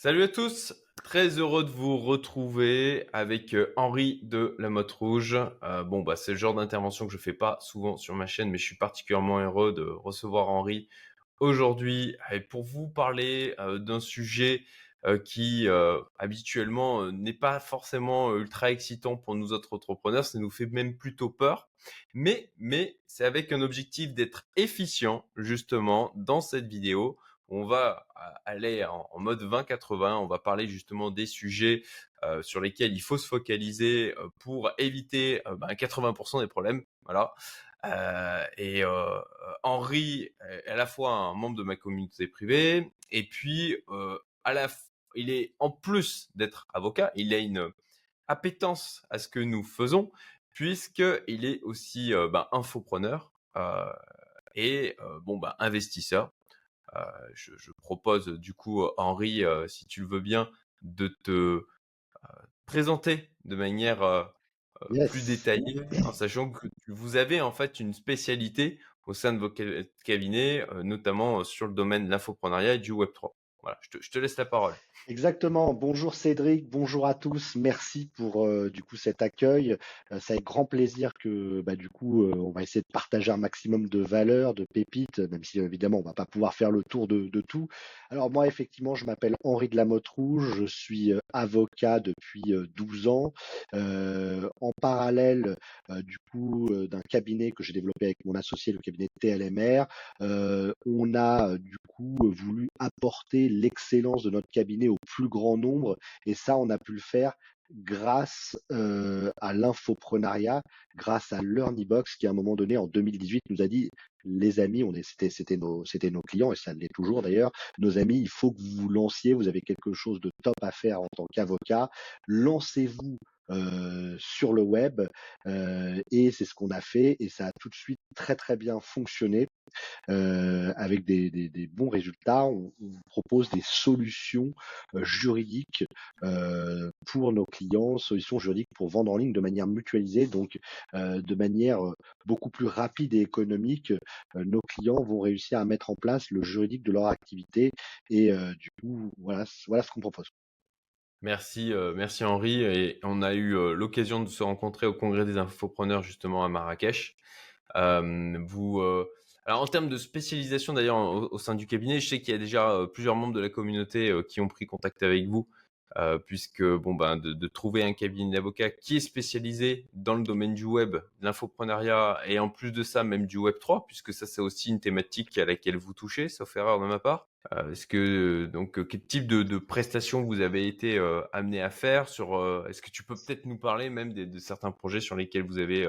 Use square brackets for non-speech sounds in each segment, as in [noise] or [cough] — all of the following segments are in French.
Salut à tous, très heureux de vous retrouver avec euh, Henri de la Motte Rouge. Euh, bon, bah, c'est le genre d'intervention que je fais pas souvent sur ma chaîne, mais je suis particulièrement heureux de recevoir Henri aujourd'hui pour vous parler euh, d'un sujet qui habituellement n'est pas forcément ultra excitant pour nous autres entrepreneurs, ça nous fait même plutôt peur. Mais, mais c'est avec un objectif d'être efficient justement dans cette vidéo on va aller en, mode 20-80. On va parler justement des sujets euh, sur lesquels il faut se focaliser euh, pour éviter 80% euh, ben, des problèmes. Voilà. et Henri est à la fois un membre de ma communauté privée et puis il est en plus d'être avocat, il a une appétence à ce que nous faisons puisqu'il est aussi ben, infopreneur et bon ben, investisseur euh, je, propose du coup, Henri, euh, si tu le veux bien, de te euh, présenter de manière plus détaillée, en sachant que vous avez en fait une spécialité au sein de vos cabinets, notamment sur le domaine de l'infoprenariat et du Web3. Voilà, je te, laisse la parole. Exactement. Bonjour Cédric, bonjour à tous. Merci pour euh, du coup cet accueil. Euh, c'est grand plaisir que bah, du coup euh, on va essayer de partager un maximum de valeurs, de pépites, même si évidemment on va pas pouvoir faire le tour de, tout. Alors moi effectivement je m'appelle Henri de la Motte Rouge, je suis avocat depuis 12 ans. en parallèle du coup d'un cabinet que j'ai développé avec mon associé, le cabinet TLMR, on a du coup voulu apporter l'excellence de notre cabinet au plus grand nombre. Et ça, on a pu le faire grâce euh, à l'infoprenariat, grâce à LearnyBox qui à un moment donné en 2018 nous a dit les amis, on c'était nos, c'était nos clients et ça l'est toujours d'ailleurs. Nos amis, il faut que vous vous lanciez, vous avez quelque chose de top à faire en tant qu'avocat. Lancez-vous euh, sur le web euh, et c'est ce qu'on a fait et ça a tout de suite très très bien fonctionné euh, avec des, des, des, bons résultats. On, on, propose des solutions juridiques pour nos clients, solutions juridiques pour vendre en ligne de manière mutualisée, donc de manière beaucoup plus rapide et économique. nos clients vont réussir à mettre en place le juridique de leur activité et du coup voilà voilà ce qu'on propose. Merci, euh, merci Henri. Et on a eu euh, l'occasion de se rencontrer au congrès des infopreneurs justement à Marrakech. Euh, vous, alors en termes de spécialisation d'ailleurs au, sein du cabinet, je sais qu'il y a déjà plusieurs membres de la communauté qui ont pris contact avec vous, puisque bon ben de, trouver un cabinet d'avocats qui est spécialisé dans le domaine du web, l'infoprenariat et en plus de ça même du web 3, puisque ça c'est aussi une thématique à laquelle vous touchez, sauf erreur de ma part. Euh, est-ce que donc quel type de, prestations vous avez été euh, amené à faire sur euh, Est-ce que tu peux peut-être nous parler même de certains projets sur lesquels vous avez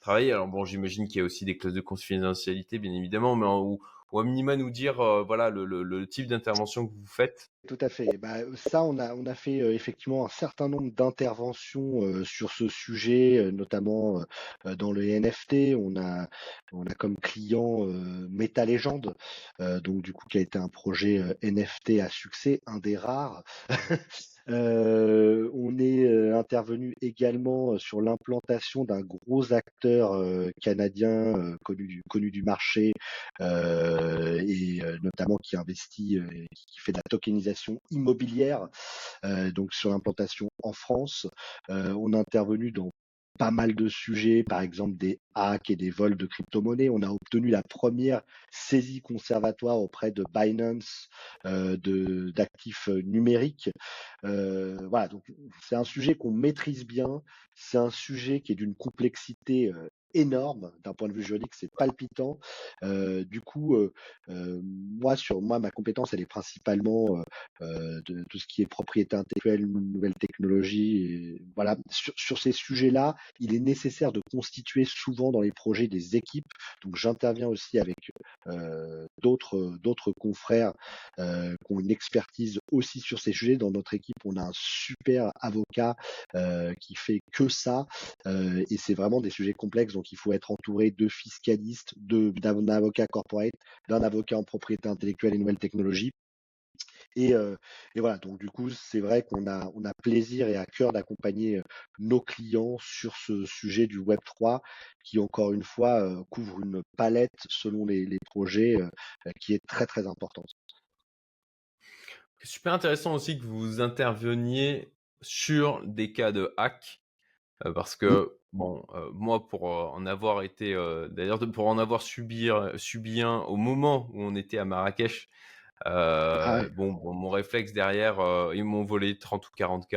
travaillé? Alors bon, j'imagine qu'il y a aussi des clauses de confidentialité, bien évidemment, mais en, ou à minima nous dire euh, voilà le, le, type d'intervention que vous faites Tout à fait. Bah, ça, on a, on a fait euh, effectivement un certain nombre d'interventions euh, sur ce sujet, notamment dans le NFT. On a, on a comme client Meta Legend, donc du coup qui a été un projet NFT à succès, un des rares. [laughs] Euh, on est euh, intervenu également euh, sur l'implantation d'un gros acteur canadien connu du, connu du marché et notamment qui investit, qui fait de la tokenisation immobilière, donc sur l'implantation en France. on a intervenu dans pas mal de sujets, par exemple des hacks et des vols de crypto-monnaies. On a obtenu la première saisie conservatoire auprès de Binance euh, d'actifs numériques. Euh, voilà, donc c'est un sujet qu'on maîtrise bien. C'est un sujet qui est d'une complexité euh, énorme d'un point de vue juridique, c'est palpitant. Euh, du coup, euh, euh, moi sur moi ma compétence elle est principalement de tout ce qui est propriété intellectuelle, nouvelles technologies. Voilà, sur, sur ces sujets-là, il est nécessaire de constituer souvent dans les projets des équipes. Donc j'interviens aussi avec d'autres d'autres confrères qui ont une expertise aussi sur ces sujets. Dans notre équipe, on a un super avocat qui fait que ça, et c'est vraiment des sujets complexes donc il faut être entouré de fiscalistes, d'un avocat corporate, d'un avocat en propriété intellectuelle et nouvelles technologies. Et, euh, et, voilà, donc du coup, c'est vrai qu'on a, on a plaisir et à cœur d'accompagner euh, nos clients sur ce sujet du Web 3 qui, encore une fois, euh, couvre une palette selon les, les projets qui est très très importante. super intéressant aussi que vous interveniez sur des cas de hack, parce que bon, euh, moi pour euh, en avoir été, d'ailleurs pour en avoir subi, subi un au moment où on était à Marrakech, Ah ouais. bon, bon, mon réflexe derrière, ils m'ont volé 30 ou 40 k.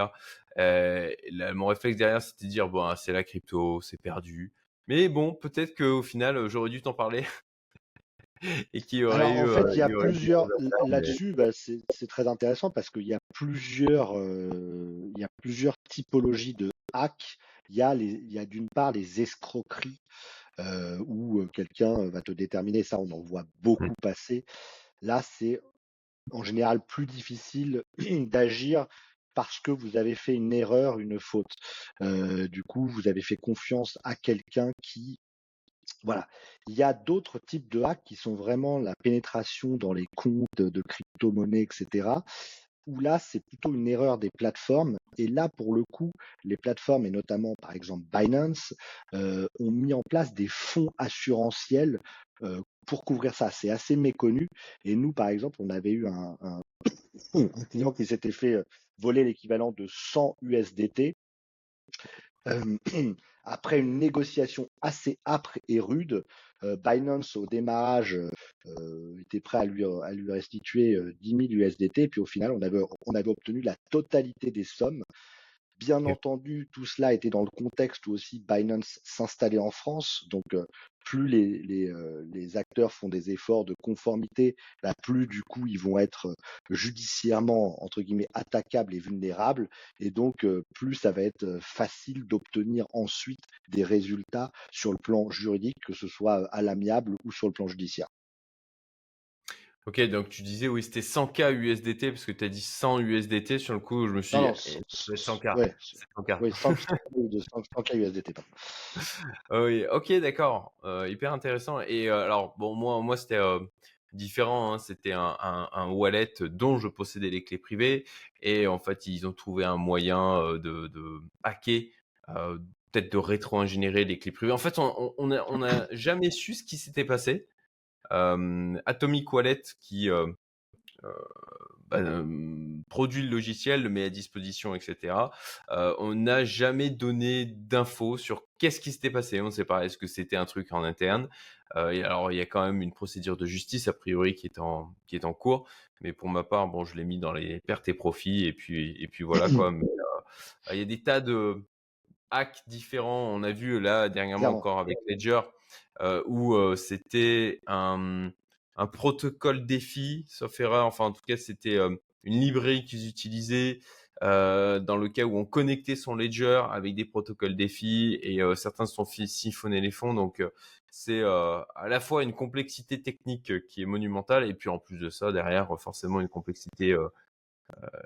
mon réflexe derrière, c'était de dire bon, c'est la crypto, c'est perdu. Mais bon, peut-être qu'au final, j'aurais dû t'en parler. [laughs] et qui aurait Alors eu, en fait, euh, il y a il y aurait eu des plusieurs choses à l faire, mais là-dessus, bah, c'est c'est très intéressant parce qu'il y a plusieurs, heu, il y a plusieurs typologies de hacks. Il y a d'une part les escroqueries, heu, où, heu, quelqu'un, va te déterminer, ça on en voit Mmh. beaucoup passer. Là, c'est en général plus difficile [clears throat] d'agir parce que vous avez fait une erreur, une faute. Du coup, vous avez fait confiance à quelqu'un qui voilà. Il y a d'autres types de hacks qui sont vraiment la pénétration dans les comptes de crypto-monnaies, et cetera, où là, c'est plutôt une erreur des plateformes. Et là, pour le coup, les plateformes, et notamment par exemple Binance, euh, ont mis en place des fonds assurantiels euh, pour couvrir ça. C'est assez méconnu. Et nous, par exemple, on avait eu un, un, [coughs] client qui s'était fait euh, voler l'équivalent de 100 USDT euh, [clears throat] après une négociation assez âpre et rude, euh, Binance au démarrage euh, était prêt à lui, à lui restituer 10 000 USDT, puis au final on avait, on avait obtenu la totalité des sommes. Bien entendu, tout cela était dans le contexte où aussi Binance s'installait en France. Donc, euh, plus les, les, euh, les, acteurs font des efforts de conformité, bah, plus du coup ils vont être euh, judiciairement entre guillemets attaquables et vulnérables. Et donc, plus ça va être facile d'obtenir ensuite des résultats sur le plan juridique, que ce soit à l'amiable ou sur le plan judiciaire. Ok, donc tu disais, oui, c'était 100K USDT, parce que tu as dit 100 USDT, sur le coup, je me suis dit, non, eh, 100K, ouais, [laughs] c'est 100K. oui, 100, 100K USDT. Oui, ok, d'accord, euh, hyper intéressant. Et euh, alors, bon, moi, moi c'était euh, différent, hein. c'était un, un, un, wallet dont je possédais les clés privées, et en fait, ils ont trouvé un moyen de, de hacker, peut-être de rétro-ingénierer les clés privées. En fait, on n'a on, on a jamais su ce qui s'était passé. Atomic Wallet qui euh, euh, bah, produit le logiciel, le met à disposition, etc. Euh, on n'a jamais donné d'infos sur qu'est-ce qui s'était passé. On ne sait pas. Est-ce que c'était un truc en interne? Et Alors, il y a quand même une procédure de justice a priori qui est en qui est en cours. Mais pour ma part, bon, je l'ai mis dans les pertes et profits et puis et puis voilà quoi. [clears throat] Il y a des tas de hacks différents. On a vu là dernièrement Clairement. encore avec Ledger euh, où euh, c'était un, un, protocole défi, sauf erreur. Enfin, en tout cas, c'était euh, une librairie qu'ils utilisaient euh, dans le cas où on connectait son ledger avec des protocoles défi et euh, certains se sont siphonnés les fonds. Donc, euh, c'est à la fois une complexité technique qui est monumentale et puis en plus de ça, derrière, forcément une complexité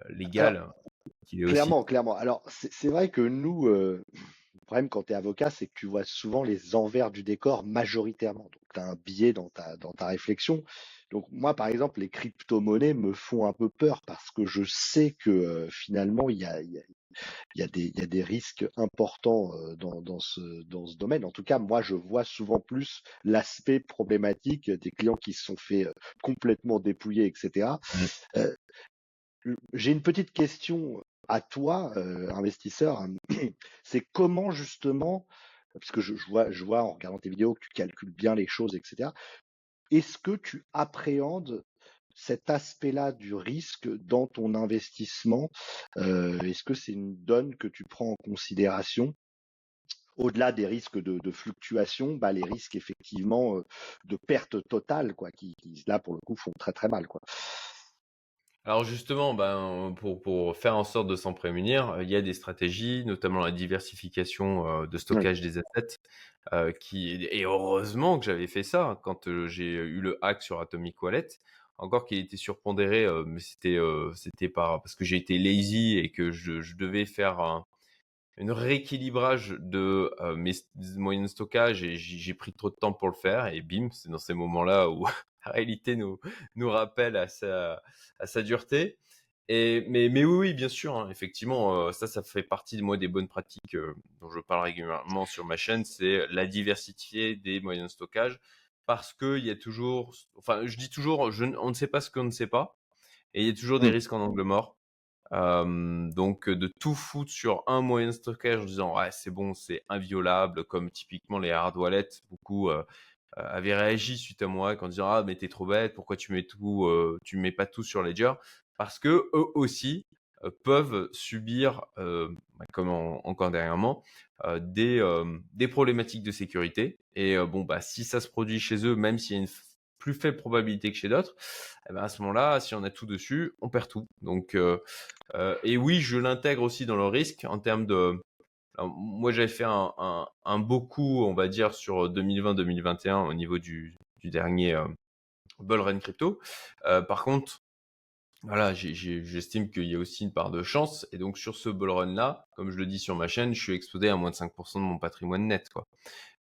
légale. Alors, qui est clairement, aussi... clairement. Alors, c'est vrai que nous, le problème quand tu es avocat, c'est que tu vois souvent les envers du décor majoritairement. Donc, tu as un biais dans ta, dans ta réflexion. Donc, moi, par exemple, les crypto-monnaies me font un peu peur parce que je sais que finalement, il y a, y, a, y, a des, y a des risques importants dans, dans, ce, dans ce domaine. En tout cas, moi, je vois souvent plus l'aspect problématique des clients qui se sont fait complètement dépouiller, etc. Mmh. Euh, j'ai une petite question à toi, euh, investisseur. [clears throat] C'est comment justement, parce que je, vois, je vois en regardant tes vidéos que tu calcules bien les choses, etc. Est-ce que tu appréhendes cet aspect-là du risque dans ton investissement euh, Est-ce que c'est une donne que tu prends en considération au-delà des risques de, fluctuation, bah, les risques effectivement de perte totale, quoi, qui, qui là pour le coup font très très mal, quoi. Alors justement, ben, pour, pour faire en sorte de s'en prémunir, il y a des stratégies, notamment la diversification euh, de stockage des assets, euh, qui et heureusement que j'avais fait ça quand euh, j'ai eu le hack sur Atomic Wallet. Encore qu'il était surpondéré, euh, mais c'était euh, c'était pas parce que j'ai été lazy et que je, je devais faire un, une rééquilibrage de euh, mes moyens de stockage et j'ai pris trop de temps pour le faire et bim, c'est dans ces moments-là où la réalité nous nous rappelle à sa à sa dureté. Et mais mais oui oui bien sûr hein, effectivement euh, ça ça fait partie de moi des bonnes pratiques euh, dont je parle régulièrement sur ma chaîne c'est la diversité des moyens de stockage parce que il y a toujours enfin je dis toujours je, on ne sait pas ce qu'on ne sait pas et il y a toujours des risques en angle mort. donc de tout foutre sur un moyen de stockage en disant ouais c'est bon c'est inviolable comme typiquement les hard wallets beaucoup avaient réagi suite à moi en disant ah mais t'es trop bête pourquoi tu mets tout tu mets pas tout sur Ledger? Parce que eux aussi peuvent subir bah, comme encore dernièrement des des problématiques de sécurité et bon bah si ça se produit chez eux même s'il y a une plus faible probabilité que chez d'autres, eh ben à ce moment-là, si on a tout dessus, on perd tout. Donc, et oui, je l'intègre aussi dans le risque en termes de. Moi, j'avais fait un, un, un, beau coup, on va dire, sur 2020-2021 au niveau du, du dernier Bull Run Crypto. par contre, voilà, j'estime qu'il y a aussi une part de chance. Et donc, sur ce bull run-là, comme je le dis sur ma chaîne, je suis exposé à moins de 5% de mon patrimoine net. Quoi.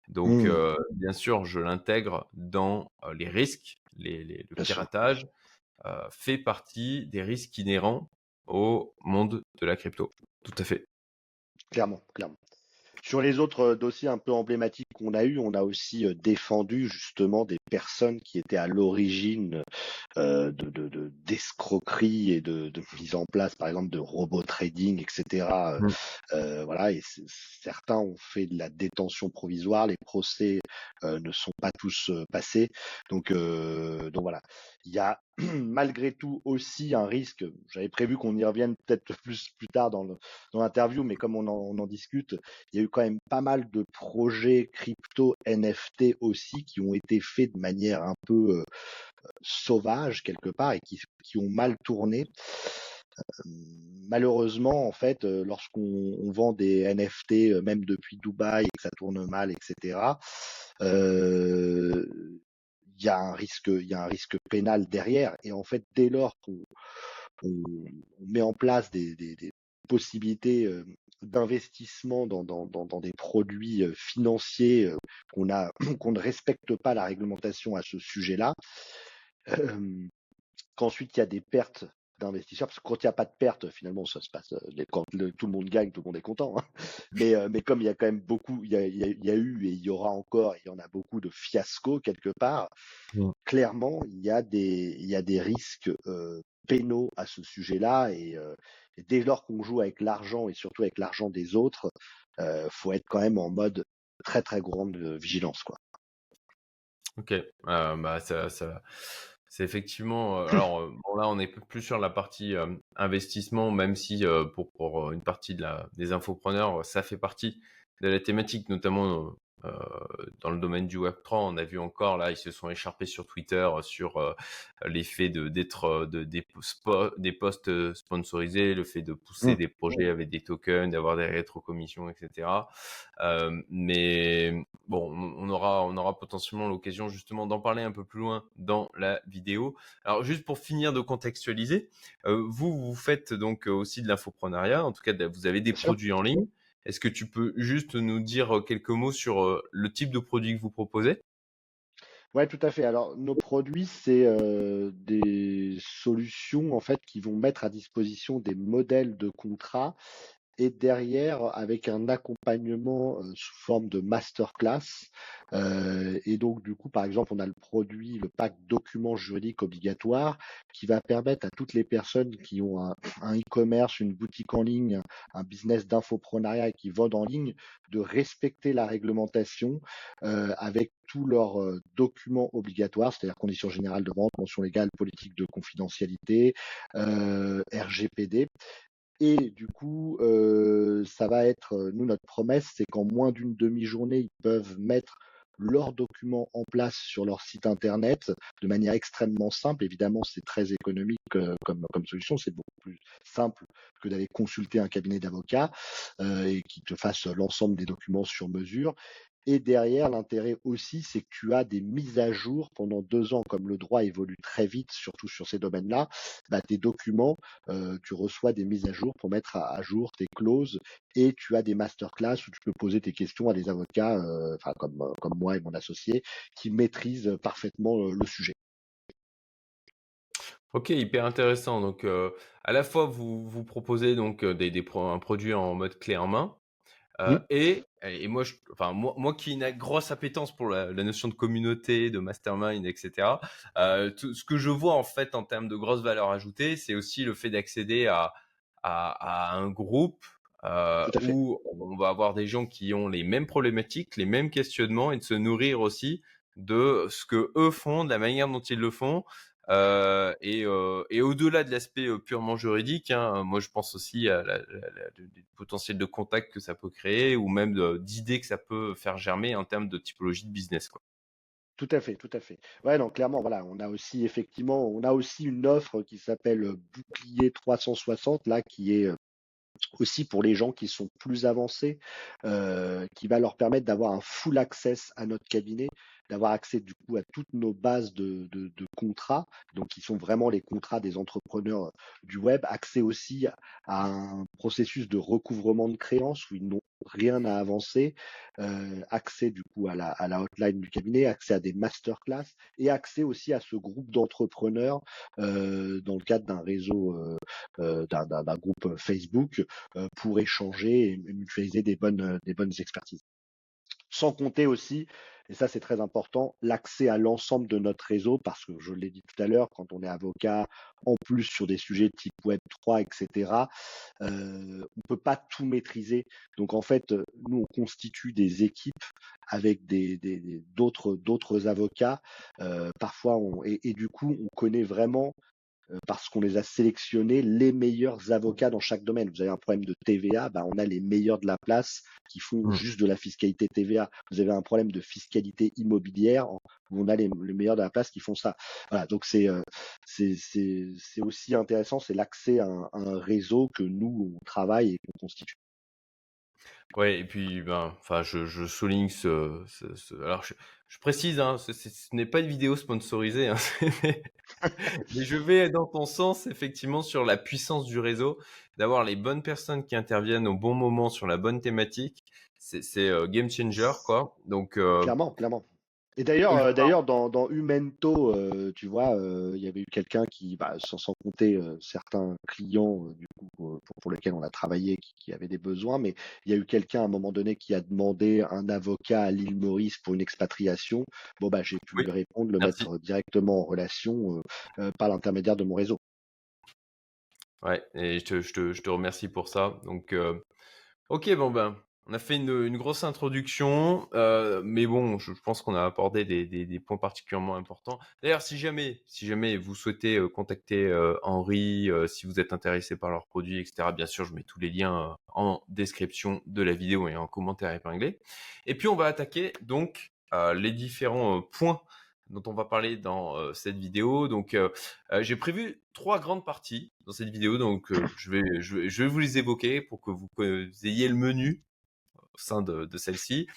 Donc, Mmh. euh, bien sûr, je l'intègre dans euh, les risques. Les, les, le piratage euh, fait partie des risques inhérents au monde de la crypto. Tout à fait. Clairement, clairement. Sur les autres dossiers un peu emblématiques qu'on a eu, on a aussi défendu justement des personnes qui étaient à l'origine euh, de, d'escroquerie et de, mise en place, par exemple, de robot trading, etc. Mmh. Euh, voilà, et certains ont fait de la détention provisoire, les procès euh, ne sont pas tous passés, donc donc voilà. Il y a [clears throat] malgré tout aussi un risque. J'avais prévu qu'on y revienne peut-être [laughs] plus plus tard dans l'interview, mais comme on en, on en, discute, il y a eu quand même pas mal de projets crypto NFT aussi qui ont été faits de manière un peu sauvages quelque part et qui, qui ont mal tourné. malheureusement, en fait, lorsqu'on vend des NFT, même depuis Dubaï, et que ça tourne mal, etc., euh, il y a un risque, il y a un risque pénal derrière. Et en fait, dès lors qu'on on, met en place des possibilités d'investissement dans, des produits financiers qu'on a [clears throat] qu'on ne respecte pas la réglementation à ce sujet-là, euh, qu'ensuite il y a des pertes d'investisseurs, parce que quand il n'y a pas de perte, finalement, ça se passe, quand tout le monde gagne, tout le monde est content. Hein. [laughs] Mais, euh, mais comme il y a quand même beaucoup, il y a, il y a, eu et il y aura encore, il y en a beaucoup de fiascos quelque part, mmh. clairement, il y a des, y a des risques euh, pénaux à ce sujet-là et, euh, et, dès lors qu'on joue avec l'argent et surtout avec l'argent des autres, euh, faut être quand même en mode très très grande vigilance, quoi. Ok, bah ça, ça c'est effectivement. Euh, alors euh, bon, là, on est plus sur la partie euh, investissement, même si pour, pour une partie de la, des infopreneurs, ça fait partie de la thématique, notamment euh, dans le domaine du Web3, on a vu encore là, ils se sont écharpés sur Twitter sur euh, l'effet de d'être euh, de, des, des posts sponsorisés, le fait de pousser mmh. des projets avec des tokens, d'avoir des rétrocommissions, etc. mais bon, on aura on aura potentiellement l'occasion justement d'en parler un peu plus loin dans la vidéo. Alors juste pour finir de contextualiser, vous vous faites donc aussi de l'infoprenariat, en tout cas vous avez des produits en ligne. Est-ce que tu peux juste nous dire quelques mots sur le type de produit que vous proposez? Ouais, tout à fait. Alors, nos produits, c'est des solutions en fait qui vont mettre à disposition des modèles de contrats et derrière avec un accompagnement sous forme de masterclass. Euh, et donc du coup, par exemple, on a le produit, le pack documents juridiques obligatoires, qui va permettre à toutes les personnes qui ont un, e-commerce, une boutique en ligne, un business d'infoprenariat et qui vendent en ligne, de respecter la réglementation euh, avec tous leurs documents obligatoires, c'est-à-dire conditions générales de vente, mention légale, politique de confidentialité, euh, RGPD. Et du coup, euh, ça va être, nous, notre promesse, c'est qu'en moins d'une demi-journée, ils peuvent mettre leurs documents en place sur leur site internet de manière extrêmement simple. Évidemment, c'est très économique euh, comme, solution, c'est beaucoup plus simple que d'aller consulter un cabinet d'avocats euh, et qui te fasse l'ensemble des documents sur mesure. Et derrière, l'intérêt aussi, c'est que tu as des mises à jour pendant deux ans, comme le droit évolue très vite, surtout sur ces domaines-là. Bah, tes documents, euh, tu reçois des mises à jour pour mettre à, jour tes clauses et tu as des masterclass où tu peux poser tes questions à des avocats, euh, enfin comme, comme moi et mon associé, qui maîtrisent parfaitement euh, le sujet. Ok, hyper intéressant. Donc, à la fois, vous, vous proposez donc des un produit en mode clé en main, Euh, et, et moi, je, enfin, moi, moi qui ai une grosse appétence pour la, notion de communauté, de mastermind, etc., euh, tout, ce que je vois en fait en termes de grosse valeur ajoutée, c'est aussi le fait d'accéder à, à, à, un groupe euh, où on va avoir des gens qui ont les mêmes problématiques, les mêmes questionnements et de se nourrir aussi de ce que eux font, de la manière dont ils le font, euh, et, euh, et au-delà de l'aspect euh, purement juridique, hein, moi je pense aussi à la, potentiel de contact que ça peut créer ou même d'idées que ça peut faire germer en termes de typologie de business. Tout à fait, tout à fait. Ouais, donc clairement, voilà, on a aussi effectivement, on a aussi une offre qui s'appelle Bouclier 360 là, qui est aussi pour les gens qui sont plus avancés, qui va leur permettre d'avoir un full access à notre cabinet, d'avoir accès du coup à toutes nos bases de, contrats, donc qui sont vraiment les contrats des entrepreneurs du web, accès aussi à un processus de recouvrement de créances où ils n'ont rien à avancer, euh, accès du coup à la, hotline du cabinet, accès à des masterclass. Et accès aussi à ce groupe d'entrepreneurs euh, dans le cadre d'un réseau, euh, euh d'un groupe Facebook euh, pour échanger et mutualiser des bonnes, des bonnes expertises. Sans compter aussi et ça, c'est très important, l'accès à l'ensemble de notre réseau, parce que je l'ai dit tout à l'heure, quand on est avocat, en plus sur des sujets type Web3, etc., euh, on peut pas tout maîtriser. Donc en fait, nous, on constitue des équipes avec des, d'autres, d'autres avocats. Euh, parfois, on, et, du coup, on connaît vraiment euh, parce qu'on les a sélectionnés les meilleurs avocats dans chaque domaine. Vous avez un problème de TVA, bah on a les meilleurs de la place qui font mmh. juste de la fiscalité TVA. Vous avez un problème de fiscalité immobilière, on a les, meilleurs de la place qui font ça. Voilà, donc c'est euh, c'est c'est aussi intéressant, c'est l'accès à, un réseau que nous on travaille et qu'on constitue. Ouais, et puis, ben, enfin, je, souligne ce, alors je, précise, hein, ce, ce n'est pas une vidéo sponsorisée, hein, [laughs] mais, je vais dans ton sens, effectivement, sur la puissance du réseau, d'avoir les bonnes personnes qui interviennent au bon moment sur la bonne thématique. C'est euh, game changer, quoi. Donc, euh, clairement, clairement. Et d'ailleurs, euh, d'ailleurs, dans, dans Umento, euh, tu vois, euh, il y avait eu quelqu'un qui, bah, sans, sans compter certains clients du coup pour, pour, lesquels on a travaillé, qui, qui avaient des besoins, mais il y a eu quelqu'un à un moment donné qui a demandé un avocat à l'île Maurice pour une expatriation. Bon bah, j'ai pu lui répondre, le mettre directement en relation par l'intermédiaire de mon réseau. Ouais, et je te, je te, je te remercie pour ça. Donc, ok, bon ben, on a fait une, grosse introduction, euh, mais bon, je, pense qu'on a abordé des, points particulièrement importants. D'ailleurs, si jamais, si jamais vous souhaitez euh, contacter euh, Henri, si vous êtes intéressé par leurs produits, etc., bien sûr, je mets tous les liens en description de la vidéo et en commentaire épinglé. Et puis, on va attaquer donc les différents points dont on va parler dans cette vidéo. Donc, j'ai prévu trois grandes parties dans cette vidéo. Donc, je, vais, je, je, vais vous les évoquer pour que vous ayez le menu au sein de, celle-ci.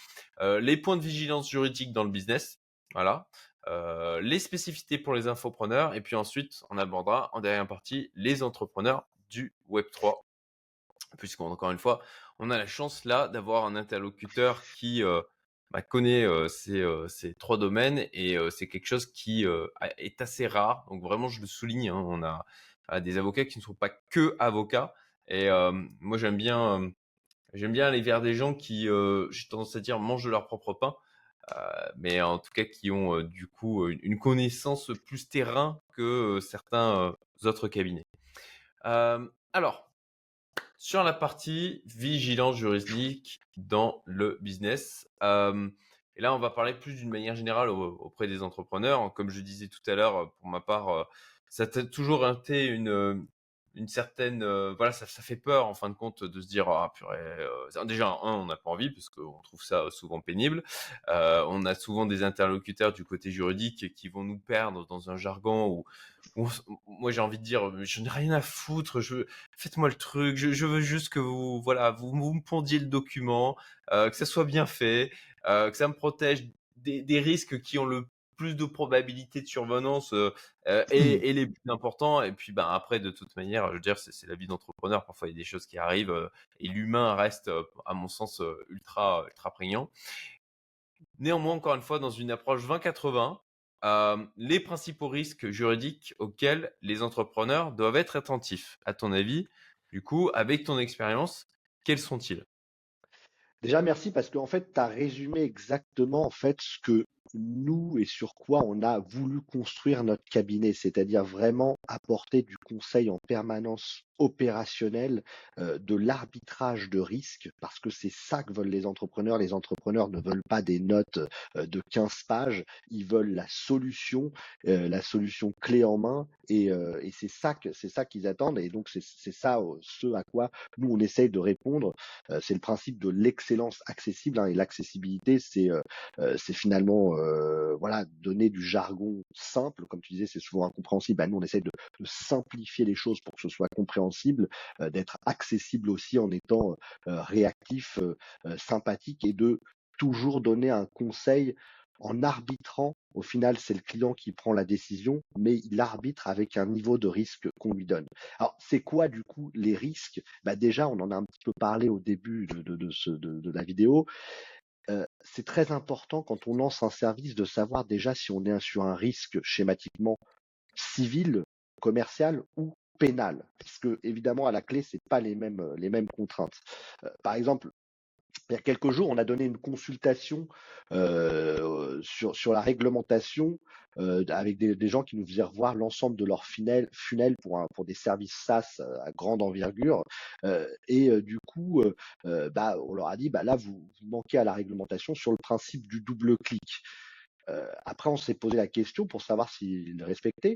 Euh, les points de vigilance juridique dans le business, voilà. Euh, les spécificités pour les infopreneurs, et puis ensuite, on abordera en dernière partie les entrepreneurs du Web3. Puisqu'encore une fois, on a la chance là d'avoir un interlocuteur qui euh, bah, connaît ces, ces, trois domaines et c'est quelque chose qui est assez rare. Donc vraiment, je le souligne, hein, on a, des avocats qui ne sont pas que avocats. Et moi, j'aime bien J'aime bien aller vers des gens qui, euh, j'ai tendance à dire, mangent leur propre pain, euh, mais en tout cas qui ont euh, du coup une, connaissance plus terrain que certains autres cabinets. alors, sur la partie vigilance juridique dans le business, et là on va parler plus d'une manière générale auprès des entrepreneurs. Comme je disais tout à l'heure, pour ma part, ça a toujours été une, une certaine voilà ça, fait peur en fin de compte de se dire ah purée déjà un on n'a pas envie parce qu'on trouve ça souvent pénible on a souvent des interlocuteurs du côté juridique qui vont nous perdre dans un jargon où, moi j'ai envie de dire je n'ai rien à foutre je faites-moi le truc je, veux juste que vous voilà vous, vous me pondiez le document que ça soit bien fait que ça me protège des, des risques qui ont le plus de probabilités de survenance euh, euh, et, les plus importants. Et puis, ben, après, de toute manière, je veux dire, c'est la vie d'entrepreneur. Parfois, il y a des choses qui arrivent euh, et l'humain reste, à mon sens, ultra, ultra prégnant. Néanmoins, encore une fois, dans une approche 20-80, les principaux risques juridiques auxquels les entrepreneurs doivent être attentifs, à ton avis, du coup, avec ton expérience, quels sont-ils? Déjà, merci parce qu'en fait, tu as résumé exactement en fait ce que nous et sur quoi on a voulu construire notre cabinet, c'est-à-dire vraiment apporter du conseil en permanence opérationnel, euh, de l'arbitrage de risque, parce que c'est ça que veulent les entrepreneurs. Les entrepreneurs ne veulent pas des notes euh, de 15 pages, ils veulent la solution, euh, la solution clé en main, et, et c'est ça que c'est ça qu'ils attendent. Et donc c'est ça ce à quoi nous on essaye de répondre. c'est le principe de l'excellence accessible, hein, et l'accessibilité, c'est c'est finalement voilà donner du jargon simple, comme tu disais, c'est souvent incompréhensible. Bah, nous on essaye de, simplifier les choses pour que ce soit compréhensible euh, d'être accessible aussi en étant euh, réactif, euh, sympathique et de toujours donner un conseil en arbitrant. Au final, c'est le client qui prend la décision, mais il arbitre avec un niveau de risque qu'on lui donne. Alors, c'est quoi du coup les risques? Bah Déjà, on en a un petit peu parlé au début de, de la vidéo. C'est très important quand on lance un service de savoir déjà si on est sur un risque schématiquement civil, commercial ou pénal, puisque évidemment à la clé c'est pas les mêmes euh, les mêmes contraintes. Euh, par exemple, il y a quelques jours, on a donné une consultation euh, sur, sur la réglementation euh, avec des, des, gens qui nous faisaient revoir l'ensemble de leur funnel, funnel pour, un, pour des services SaaS à grande envergure. Euh, et du coup, bah, on leur a dit, bah, là, vous, vous manquez à la réglementation sur le principe du double clic. Après, on s'est posé la question pour savoir s'ils respectaient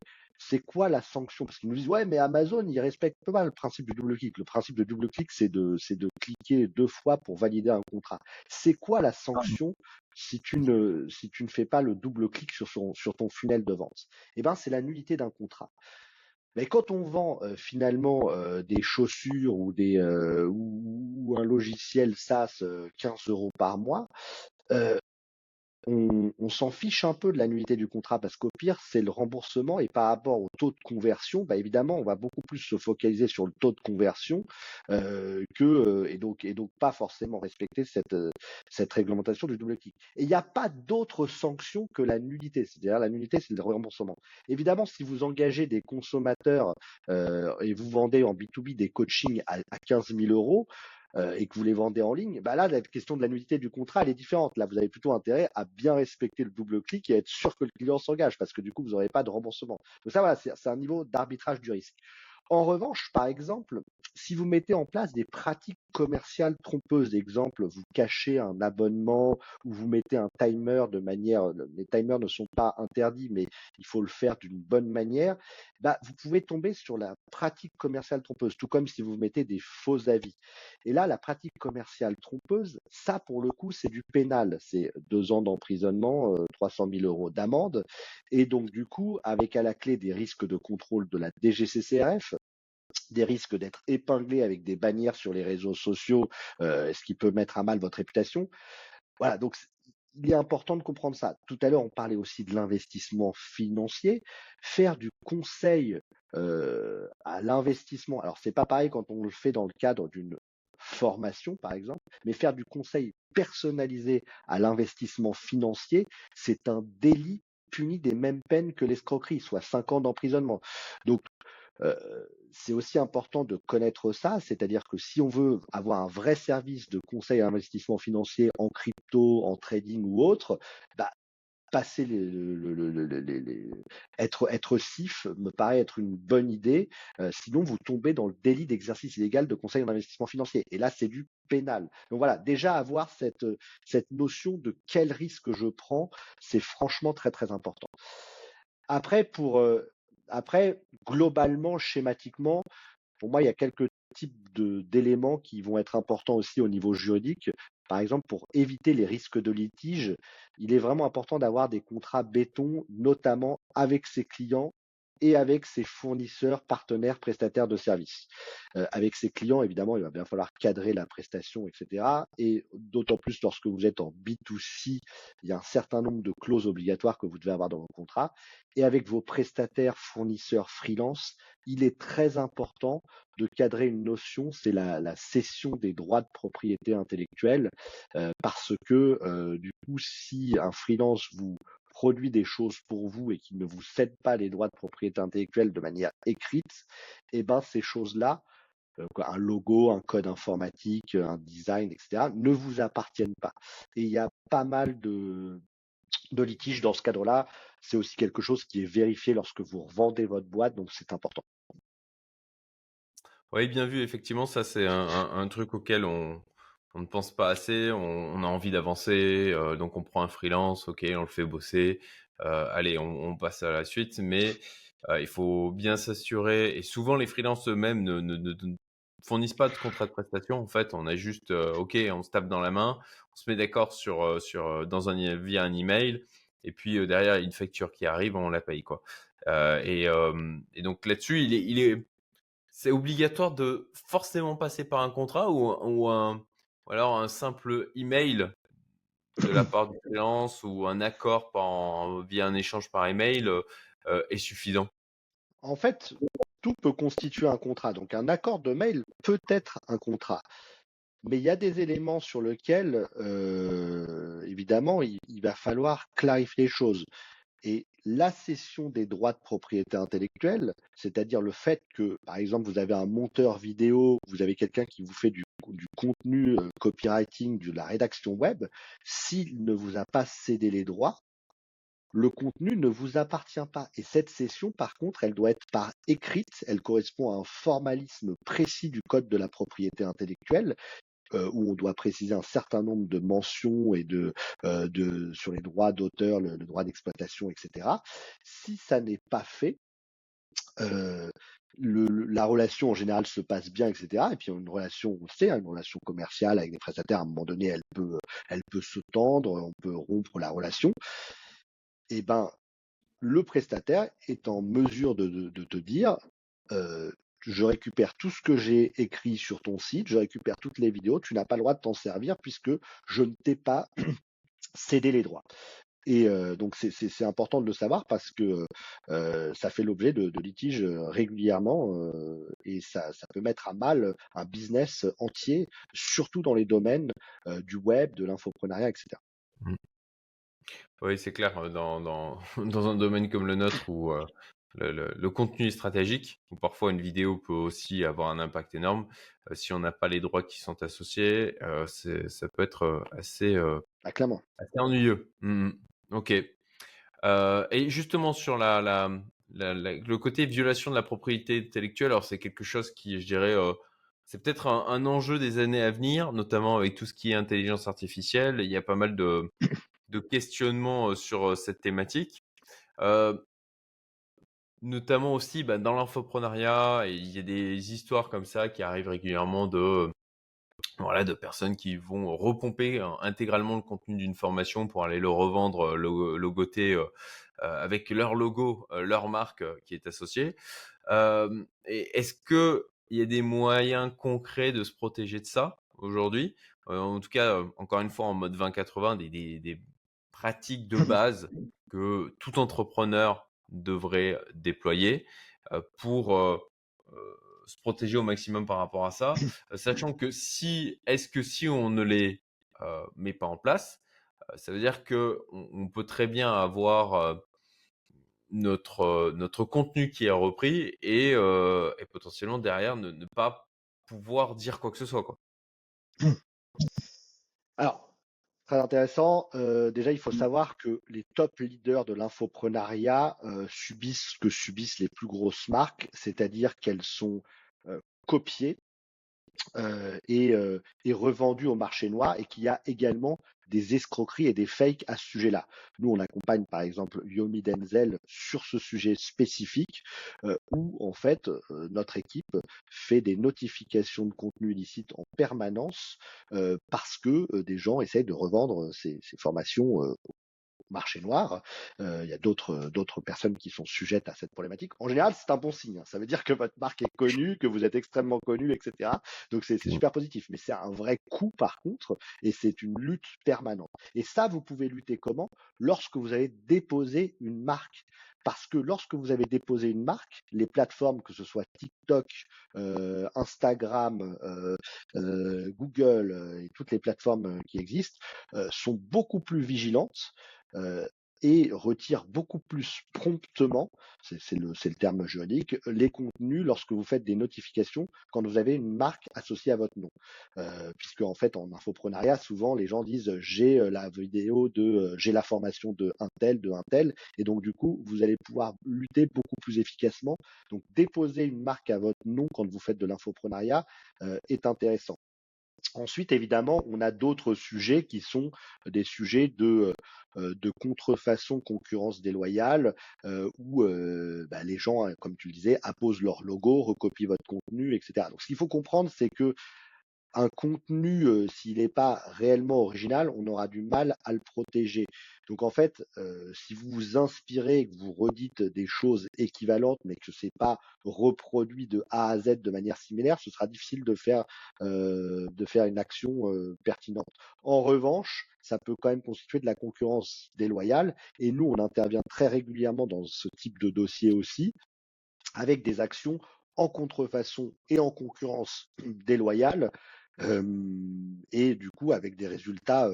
c'est quoi la sanction? Parce qu'ils nous disent ouais, mais Amazon, il respecte pas le principe du double clic. Le principe de double clic, c'est de, c'est de cliquer deux fois pour valider un contrat. C'est quoi la sanction si tu ne, si tu ne fais pas le double clic sur, sur ton funnel de vente? Eh ben, c'est la nullité d'un contrat. Mais quand on vend euh, finalement euh, des chaussures ou des euh, ou, un logiciel SaaS 15 euros par mois, on, s'en fiche un peu de la nullité du contrat parce qu'au pire, c'est le remboursement et par rapport au taux de conversion, bah évidemment, on va beaucoup plus se focaliser sur le taux de conversion euh, que euh, et donc et donc pas forcément respecter cette euh, cette réglementation du double clic. Et il n'y a pas d'autre sanction que la nullité, c'est-à-dire la nullité, c'est le remboursement. Évidemment, si vous engagez des consommateurs et vous vendez en B2B des coachings à, à 15 000 euros, euh, et que vous les vendez en ligne, bah là, la question de la nullité du contrat, elle est différente. Là, vous avez plutôt intérêt à bien respecter le double clic et à être sûr que le client s'engage, parce que du coup, vous n'aurez pas de remboursement. Donc ça, voilà, c'est un niveau d'arbitrage du risque. En revanche, par exemple, si vous mettez en place des pratiques commerciales trompeuses, exemple, vous cachez un abonnement ou vous mettez un timer de manière, les timers ne sont pas interdits, mais il faut le faire d'une bonne manière, bah, vous pouvez tomber sur la pratique commerciale trompeuse, tout comme si vous mettez des faux avis. Et là, la pratique commerciale trompeuse, ça, pour le coup, c'est du pénal. C'est deux ans d'emprisonnement, 300 000 euros d'amende. Et donc, du coup, avec à la clé des risques de contrôle de la DGCCRF, des risques d'être épinglé avec des bannières sur les réseaux sociaux, euh, ce qui peut mettre à mal votre réputation. Voilà, donc il est important de comprendre ça. Tout à l'heure, on parlait aussi de l'investissement financier. Faire du conseil euh, à l'investissement. Alors, c'est pas pareil quand on le fait dans le cadre d'une formation, par exemple, mais faire du conseil personnalisé à l'investissement financier, c'est un délit puni des mêmes peines que l'escroquerie, soit cinq ans d'emprisonnement. Donc, c'est aussi important de connaître ça, c'est-à-dire que si on veut avoir un vrai service de conseil à investissement financier en crypto, en trading ou autre, bah, passer les, être être CIF me paraît être une bonne idée. Euh, sinon, vous tombez dans le délit d'exercice illégal de conseil en investissement financier. Et là, c'est du pénal. Donc voilà, déjà avoir cette cette notion de quel risque je prends, c'est franchement très très important. Après, pour euh, après, globalement, schématiquement, pour moi, il y a quelques types d'éléments qui vont être importants aussi au niveau juridique. Par exemple, pour éviter les risques de litige, il est vraiment important d'avoir des contrats béton, notamment avec ses clients et avec ses fournisseurs, partenaires, prestataires de services. Euh, avec ses clients, évidemment, il va bien falloir cadrer la prestation, etc. Et d'autant plus lorsque vous êtes en B2C, il y a un certain nombre de clauses obligatoires que vous devez avoir dans vos contrats. Et avec vos prestataires, fournisseurs, freelance, il est très important de cadrer une notion, c'est la, la, cession des droits de propriété intellectuelle, euh, parce que euh, du coup, si un freelance vous produit des choses pour vous et qui ne vous cède pas les droits de propriété intellectuelle de manière écrite, eh ben ces choses-là, un logo, un code informatique, un design, etc., ne vous appartiennent pas. Et il y a pas mal de, de litiges dans ce cadre-là. C'est aussi quelque chose qui est vérifié lorsque vous revendez votre boîte, donc c'est important. Oui, bien vu. Effectivement, ça, c'est un, truc auquel on, ne pense pas assez. On, a envie d'avancer, euh, donc on prend un freelance, ok, on le fait bosser. Euh, allez, on, passe à la suite, mais euh, il faut bien s'assurer. Et souvent, les freelances eux-mêmes ne, fournissent pas de contrat de prestation. En fait, on a juste, ok, on se tape dans la main, on se met d'accord sur, sur, dans un, via un email, et puis derrière, une facture qui arrive, on la paye, quoi. Et, donc là-dessus, il est, c'est obligatoire de forcément passer par un contrat ou, un, alors un simple email de la part du freelance ou un accord par, via un échange par email euh, est suffisant? En fait, tout peut constituer un contrat. Donc un accord de mail peut être un contrat. Mais il y a des éléments sur lesquels, euh, évidemment, il, va falloir clarifier les choses. Et la cession des droits de propriété intellectuelle, c'est-à-dire le fait que, par exemple, vous avez un monteur vidéo, vous avez quelqu'un qui vous fait du, contenu euh, copywriting, de la rédaction web, s'il ne vous a pas cédé les droits, le contenu ne vous appartient pas. Et cette cession, par contre, elle doit être par écrite, elle correspond à un formalisme précis du code de la propriété intellectuelle euh, où on doit préciser un certain nombre de mentions et de, euh, sur les droits d'auteur, le, droit d'exploitation, etc. Si ça n'est pas fait, la relation en général se passe bien, etc. Et puis une relation, on sait, hein, une relation commerciale avec des prestataires, à un moment donné, elle peut, elle peut se tendre, on peut rompre la relation. Et eh ben, le prestataire est en mesure de te dire, euh, je récupère tout ce que j'ai écrit sur ton site, je récupère toutes les vidéos, tu n'as pas le droit de t'en servir puisque je ne t'ai pas [clears throat] cédé les droits. Et euh, donc c'est important de le savoir parce que euh, ça fait l'objet de, litiges régulièrement euh, et ça, peut mettre à mal un business entier, surtout dans les domaines du web, de l'infoprenariat, etc. Mmh. Oui, c'est clair. Dans, dans, [laughs] dans, un domaine comme le nôtre où le, contenu est stratégique, ou parfois une vidéo peut aussi avoir un impact énorme. Si on n'a pas les droits qui sont associés, ça peut être assez, ah, assez ennuyeux. Mmh, Ok. et justement sur le côté violation de la propriété intellectuelle, alors c'est quelque chose qui, je dirais, c'est peut-être un, enjeu des années à venir, notamment avec tout ce qui est intelligence artificielle. Il y a pas mal de, de questionnements sur cette thématique notamment aussi bah, dans l'infoprenariat, il y a des histoires comme ça qui arrivent régulièrement de voilà de personnes qui vont repomper hein, intégralement le contenu d'une formation pour aller le revendre le logoté euh, euh, avec leur logo, euh, leur marque qui est associée. Est-ce que il y a des moyens concrets de se protéger de ça aujourd'hui? En tout cas, encore une fois en mode 2080, des, des, des pratiques de [laughs] base que tout entrepreneur devrait déployer pour se protéger au maximum par rapport à ça, sachant que si, est-ce que si on ne les met pas en place, ça veut dire que on, peut très bien avoir notre notre contenu qui est repris et, et potentiellement derrière ne, ne, pas pouvoir dire quoi que ce soit quoi. Alors Très intéressant. Euh, déjà, il faut mmh. savoir que les top leaders de l'infoprenariat euh, subissent ce que subissent les plus grosses marques, c'est-à-dire qu'elles sont euh, copiées et, et revendues au marché noir et qu'il y a également des escroqueries et des fakes à ce sujet-là. Nous, on accompagne par exemple Yomi Denzel sur ce sujet spécifique euh, où en fait euh, notre équipe fait des notifications de contenu illicite en permanence euh, parce que des gens essayent de revendre ces, ces formations marché noir. Euh, il y a d'autres d'autres personnes qui sont sujettes à cette problématique. En général, c'est un bon signe. Hein. Ça veut dire que votre marque est connue, que vous êtes extrêmement connu, etc. Donc c'est mmh. super positif. Mais c'est un vrai coup par contre, et c'est une lutte permanente. Et ça, vous pouvez lutter comment? Lorsque vous avez déposé une marque. Parce que lorsque vous avez déposé une marque, les plateformes, que ce soit TikTok, euh, Instagram, euh, euh, Google et toutes les plateformes qui existent, sont beaucoup plus vigilantes et retire beaucoup plus promptement, c'est le, terme juridique, les contenus lorsque vous faites des notifications quand vous avez une marque associée à votre nom. Puisque en fait, en infoprenariat, souvent les gens disent j'ai la vidéo de, j'ai la formation de un tel, de un tel, et donc du coup, vous allez pouvoir lutter beaucoup plus efficacement. Donc déposer une marque à votre nom quand vous faites de l'infoprenariat est intéressant. Ensuite, évidemment, on a d'autres sujets qui sont des sujets de, euh, de contrefaçon, concurrence déloyale, euh, où euh, bah, les gens, comme tu le disais, apposent leur logo, recopient votre contenu, etc. Donc, ce qu'il faut comprendre, c'est que un contenu, s'il n'est pas réellement original, on aura du mal à le protéger. Donc en fait, si vous vous inspirez et que vous redites des choses équivalentes, mais que ce n'est pas reproduit de A à Z de manière similaire, ce sera difficile de faire, une action pertinente. En revanche, ça peut quand même constituer de la concurrence déloyale, et nous, on intervient très régulièrement dans ce type de dossier aussi, avec des actions en contrefaçon et en concurrence déloyale et du coup avec des résultats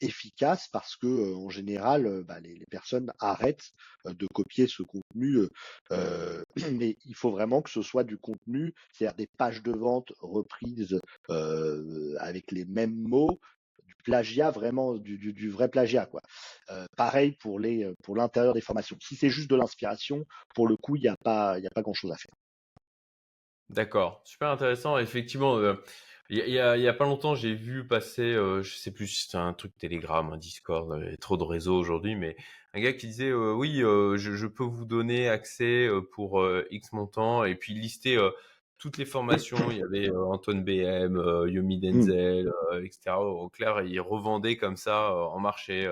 efficaces parce que en général bah, les, personnes arrêtent de copier ce contenu [clears throat] mais il faut vraiment que ce soit du contenu c'est-à-dire des pages de vente reprises avec les mêmes mots du plagiat vraiment du, vrai plagiat quoi. Pareil pour les pour l'intérieur des formations. Si c'est juste de l'inspiration pour le coup il n'y a pas il a pas grand chose à faire. D'accord, super intéressant. Effectivement, il y, a, y a pas longtemps, j'ai vu passer, euh, je sais plus si c'était un truc Telegram, un Discord, il y a trop de réseaux aujourd'hui, mais un gars qui disait euh, oui, euh, je, je, peux vous donner accès euh, pour euh, X montant, et puis lister toutes les formations. Il y avait Antoine BM, Yomi mmh. Denzel, etc. Au clair, il revendait comme ça en marché.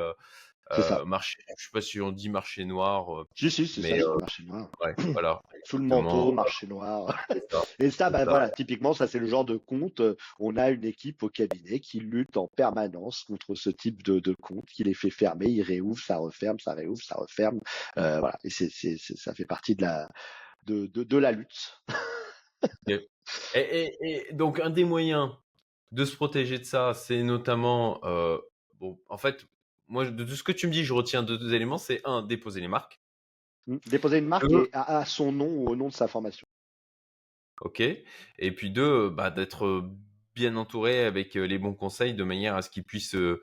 Euh, marché, je sais pas si on dit marché noir. Euh, si, si, c'est ça, euh, marché noir. Ouais, [clears throat] voilà. Sous le manteau, marché noir. [laughs] Ça. Et ça, bah, voilà, typiquement, ça, c'est le genre de compte. On a une équipe au cabinet qui lutte en permanence contre ce type de, de compte, qui les fait fermer, il réouvre, ça referme, ça réouvre, ça referme. Euh, voilà. Et c'est, c'est, ça fait partie de la, de, de, de la lutte. et, et, et, donc, un des moyens de se protéger de ça, c'est notamment, euh, bon, en fait, moi, de tout ce que tu me dis, je retiens deux, deux éléments. C'est un, déposer les marques. Mmh, déposer une marque euh... à, à, son nom ou au nom de sa formation. Ok. Et puis deux, bah, d'être bien entouré avec les bons conseils de manière à ce qu'ils puissent, euh,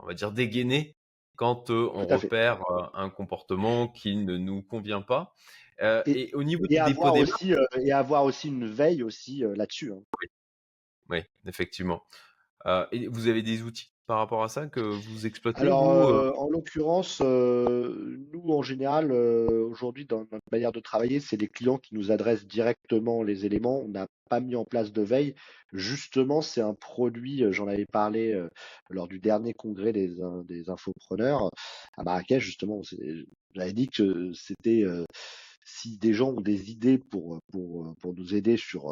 on va dire, dégainer quand euh, on repère un comportement qui ne nous convient pas. Euh, et, et, au niveau et du dépôt des et avoir aussi une veille aussi là-dessus. Hein. Oui. oui, effectivement. et vous avez des outils? Par rapport à ça que vous exploitez Alors, vous, euh... en l'occurrence, euh, nous, en général, euh, aujourd'hui, dans notre manière de travailler, c'est les clients qui nous adressent directement les éléments. On n'a pas mis en place de veille. Justement, c'est un produit, j'en avais parlé euh, lors du dernier congrès des, des infopreneurs à Marrakech, justement. J'avais dit que c'était si des gens ont des idées pour, pour, pour nous aider sur,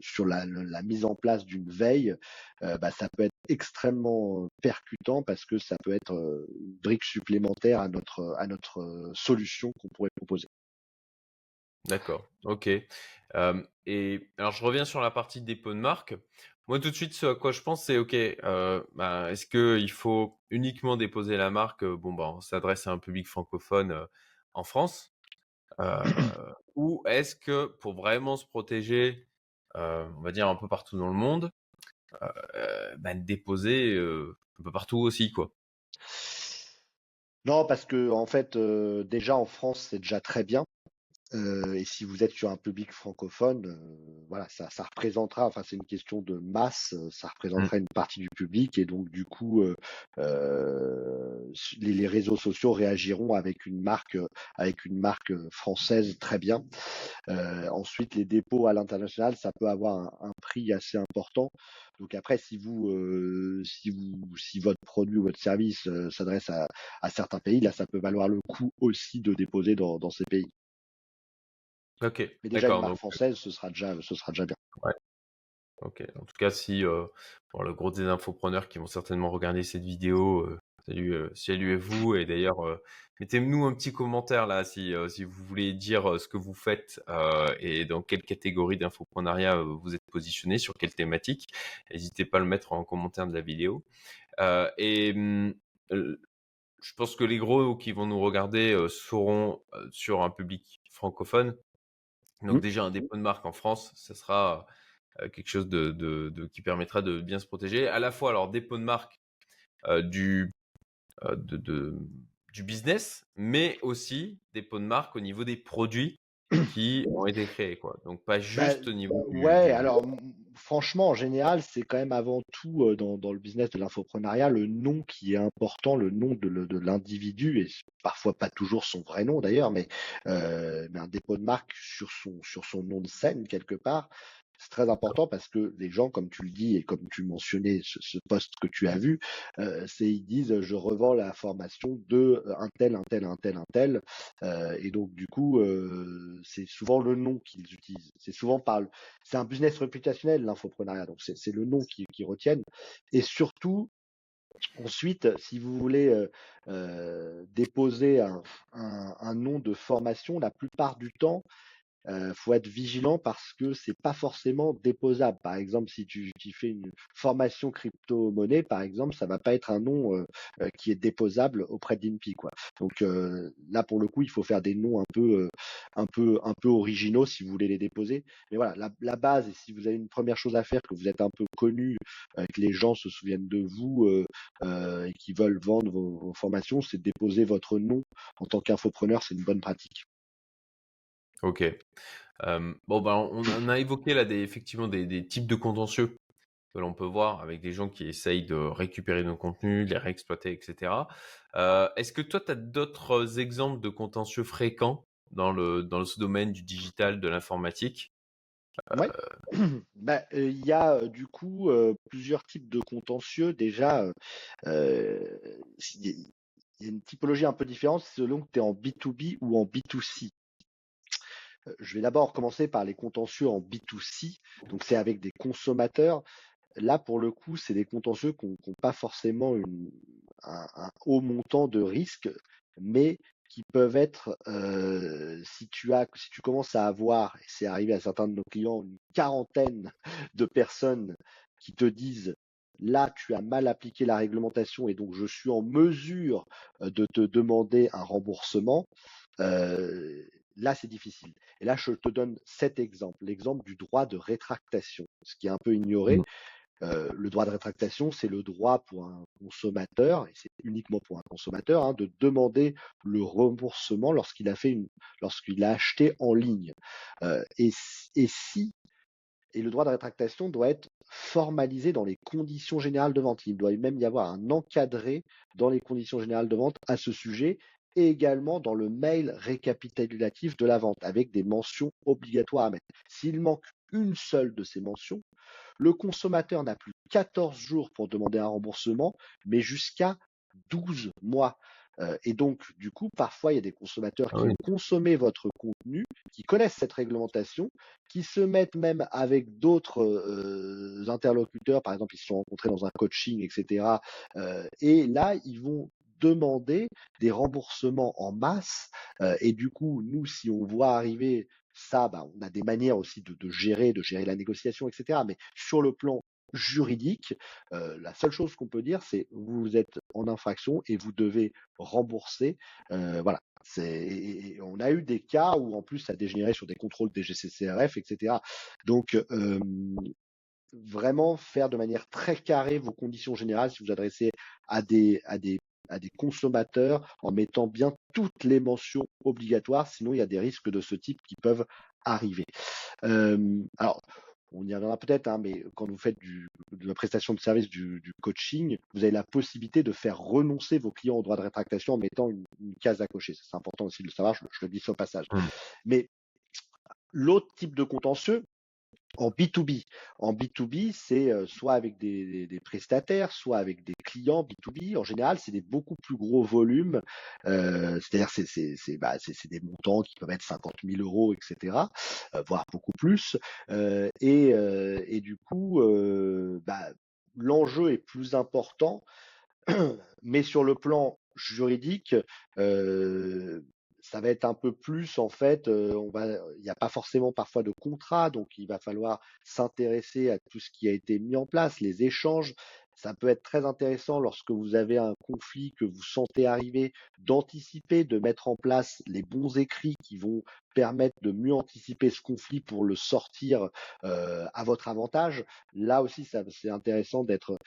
sur la, mise en place d'une veille, euh, bah, ça peut être extrêmement percutant parce que ça peut être une brique supplémentaire à notre, à notre solution qu'on pourrait proposer. D'accord, ok. Euh, et alors je reviens sur la partie dépôt de marque. Moi tout de suite ce à quoi je pense c'est ok. Euh, bah, Est-ce qu'il faut uniquement déposer la marque Bon bah on s'adresse à un public francophone euh, en France. Euh, ou est-ce que pour vraiment se protéger, euh, on va dire un peu partout dans le monde, euh, bah, déposer un peu partout aussi quoi? Non, parce que en fait, déjà en France, c'est déjà très bien. Euh, et si vous êtes sur un public francophone, euh, voilà, ça, ça, représentera, enfin c'est une question de masse, ça représentera mmh. une partie du public et donc du coup euh, les, les, réseaux sociaux réagiront avec une marque, avec une marque française très bien. ensuite, les dépôts à l'international, ça peut avoir un, un, prix assez important. Donc après, si vous, si vous, si votre produit ou votre service s'adresse à, à, certains pays, là, ça peut valoir le coup aussi de déposer dans, dans ces pays. Ok. Mais déjà une marque donc... française, ce sera déjà, ce sera déjà bien. Ouais. Ok. En tout cas, si euh, pour le gros des infopreneurs qui vont certainement regarder cette vidéo, euh, salut, euh, salut vous. Et d'ailleurs, mettez-nous un petit commentaire là si si vous voulez dire ce que vous faites et dans quelle catégorie d'infoprenariat vous êtes positionné, sur quelle thématique. N'hésitez pas à le mettre en commentaire de la vidéo. et je pense que les gros qui vont nous regarder euh, seront euh, sur un public francophone. Donc Mmh. déjà un dépôt de marque en France, ça sera quelque chose de, de- de- qui permettra de bien se protéger. À la fois alors dépôt de marque euh, du euh, de- du business, mais aussi dépôt de marque au niveau des produits qui ont été créés quoi. Donc pas Bah, juste au niveau du, ouais, du- alors franchement, en général, c'est quand même avant tout euh, dans, dans le business de l'infoprenariat le nom qui est important, le nom de, de l'individu, et parfois pas toujours son vrai nom d'ailleurs, mais, euh, mais un dépôt de marque sur son, sur son nom de scène quelque part. C'est très important parce que les gens, comme tu le dis et comme tu mentionnais ce, poste que tu as vu, euh, c'est ils disent je revends la formation de euh, un tel, un tel, un tel, un tel, euh, et donc du coup c'est souvent le nom qu'ils utilisent. C'est souvent par c'est un business réputationnel l'infoprenariat, donc c'est le nom qui, qui retiennent. Et surtout ensuite, si vous voulez déposer un, un nom de formation, la plupart du temps euh, faut être vigilant parce que c'est pas forcément déposable. Par exemple, si tu, tu fais une formation crypto-monnaie, par exemple, ça va pas être un nom euh, euh, qui est déposable auprès d'INPI, quoi. Donc euh, là, pour le coup, il faut faire des noms un peu, un peu, un peu originaux si vous voulez les déposer. Mais voilà, la, base, et si vous avez une première chose à faire, que vous êtes un peu connu, que les gens se souviennent de vous et qui veulent vendre vos, vos formations, c'est de déposer votre nom en tant qu'infopreneur. C'est une bonne pratique. Ok. Bon, ben, on, a évoqué là des, effectivement des, types de contentieux que l'on peut voir avec des gens qui essayent de récupérer nos contenus, les réexploiter, etc. Est-ce que toi, tu as d'autres exemples de contentieux fréquents dans le, dans ce domaine du digital, de l'informatique? Euh, [clears throat] il y a du coup plusieurs types de contentieux. Déjà, il y a une typologie un peu différente selon que tu es en B2B ou en B2C. Je vais d'abord commencer par les contentieux en B2C. Donc, c'est avec des consommateurs. Là, pour le coup, c'est des contentieux qui n'ont pas forcément un haut montant de risque, mais qui peuvent être, euh, si tu as, si tu commences à avoir, et c'est arrivé à certains de nos clients, une quarantaine de personnes qui te disent, là, tu as mal appliqué la réglementation et donc je suis en mesure euh, de te demander un remboursement, euh, là, c'est difficile. Et là, je te donne cet exemple, l'exemple du droit de rétractation, ce qui est un peu ignoré. Euh, le droit de rétractation, c'est le droit pour un consommateur, et c'est uniquement pour un consommateur, hein, de demander le remboursement lorsqu'il a fait une, lorsqu'il a acheté en ligne. Euh, et, et si et le droit de rétractation doit être formalisé dans les conditions générales de vente. Il doit même y avoir un encadré dans les conditions générales de vente à ce sujet et également dans le mail récapitulatif de la vente avec des mentions obligatoires à mettre. S'il manque une seule de ces mentions, le consommateur n'a plus 14 jours pour demander un remboursement, mais jusqu'à 12 mois. Euh, et donc, du coup, parfois, il y a des consommateurs Ah qui oui. ont consommé votre contenu, qui connaissent cette réglementation, qui se mettent même avec d'autres euh, interlocuteurs, par exemple, ils se sont rencontrés dans un coaching, etc. Euh, et là, ils vont demander des remboursements en masse. Euh, et du coup, nous, si on voit arriver ça, bah, on a des manières aussi de, gérer, de gérer la négociation, etc. Mais sur le plan juridique, euh, la seule chose qu'on peut dire, c'est vous êtes en infraction et vous devez rembourser. Euh, voilà. Et- on a eu des cas où en plus ça a dégénéré sur des contrôles DGCCRF, etc. Donc vraiment faire de manière très carrée vos conditions générales si vous adressez à des, à des, à des consommateurs en mettant bien toutes les mentions obligatoires, sinon il y a des risques de ce type qui peuvent arriver. Euh, alors, on y reviendra peut-être, hein, mais quand vous faites du, de la prestation de service du, du coaching, vous avez la possibilité de faire renoncer vos clients au droit de rétractation en mettant une, une case à cocher. C'est important aussi de le savoir, je, je le dis au passage. Mm. Mais l'autre type de contentieux, en B2B. En B2B, c'est euh, soit avec des, prestataires, soit avec des clients B2B. En général, c'est des beaucoup plus gros volumes. Euh, C'est-à-dire, c'est c'est- c'est- bah, c'est- c'est des montants qui peuvent être 50 000 euros, etc., euh, voire beaucoup plus. Et, du coup, bah, l'enjeu est plus important, [clears throat] mais sur le plan juridique, ça va être un peu plus en fait, euh, il n'y a pas forcément parfois de contrat, donc il va falloir s'intéresser à tout ce qui a été mis en place, les échanges. Ça peut être très intéressant lorsque vous avez un conflit que vous sentez arriver, d'anticiper, de mettre en place les bons écrits qui vont permettre de mieux anticiper ce conflit pour le sortir euh, à votre avantage. Là aussi, c'est intéressant d'être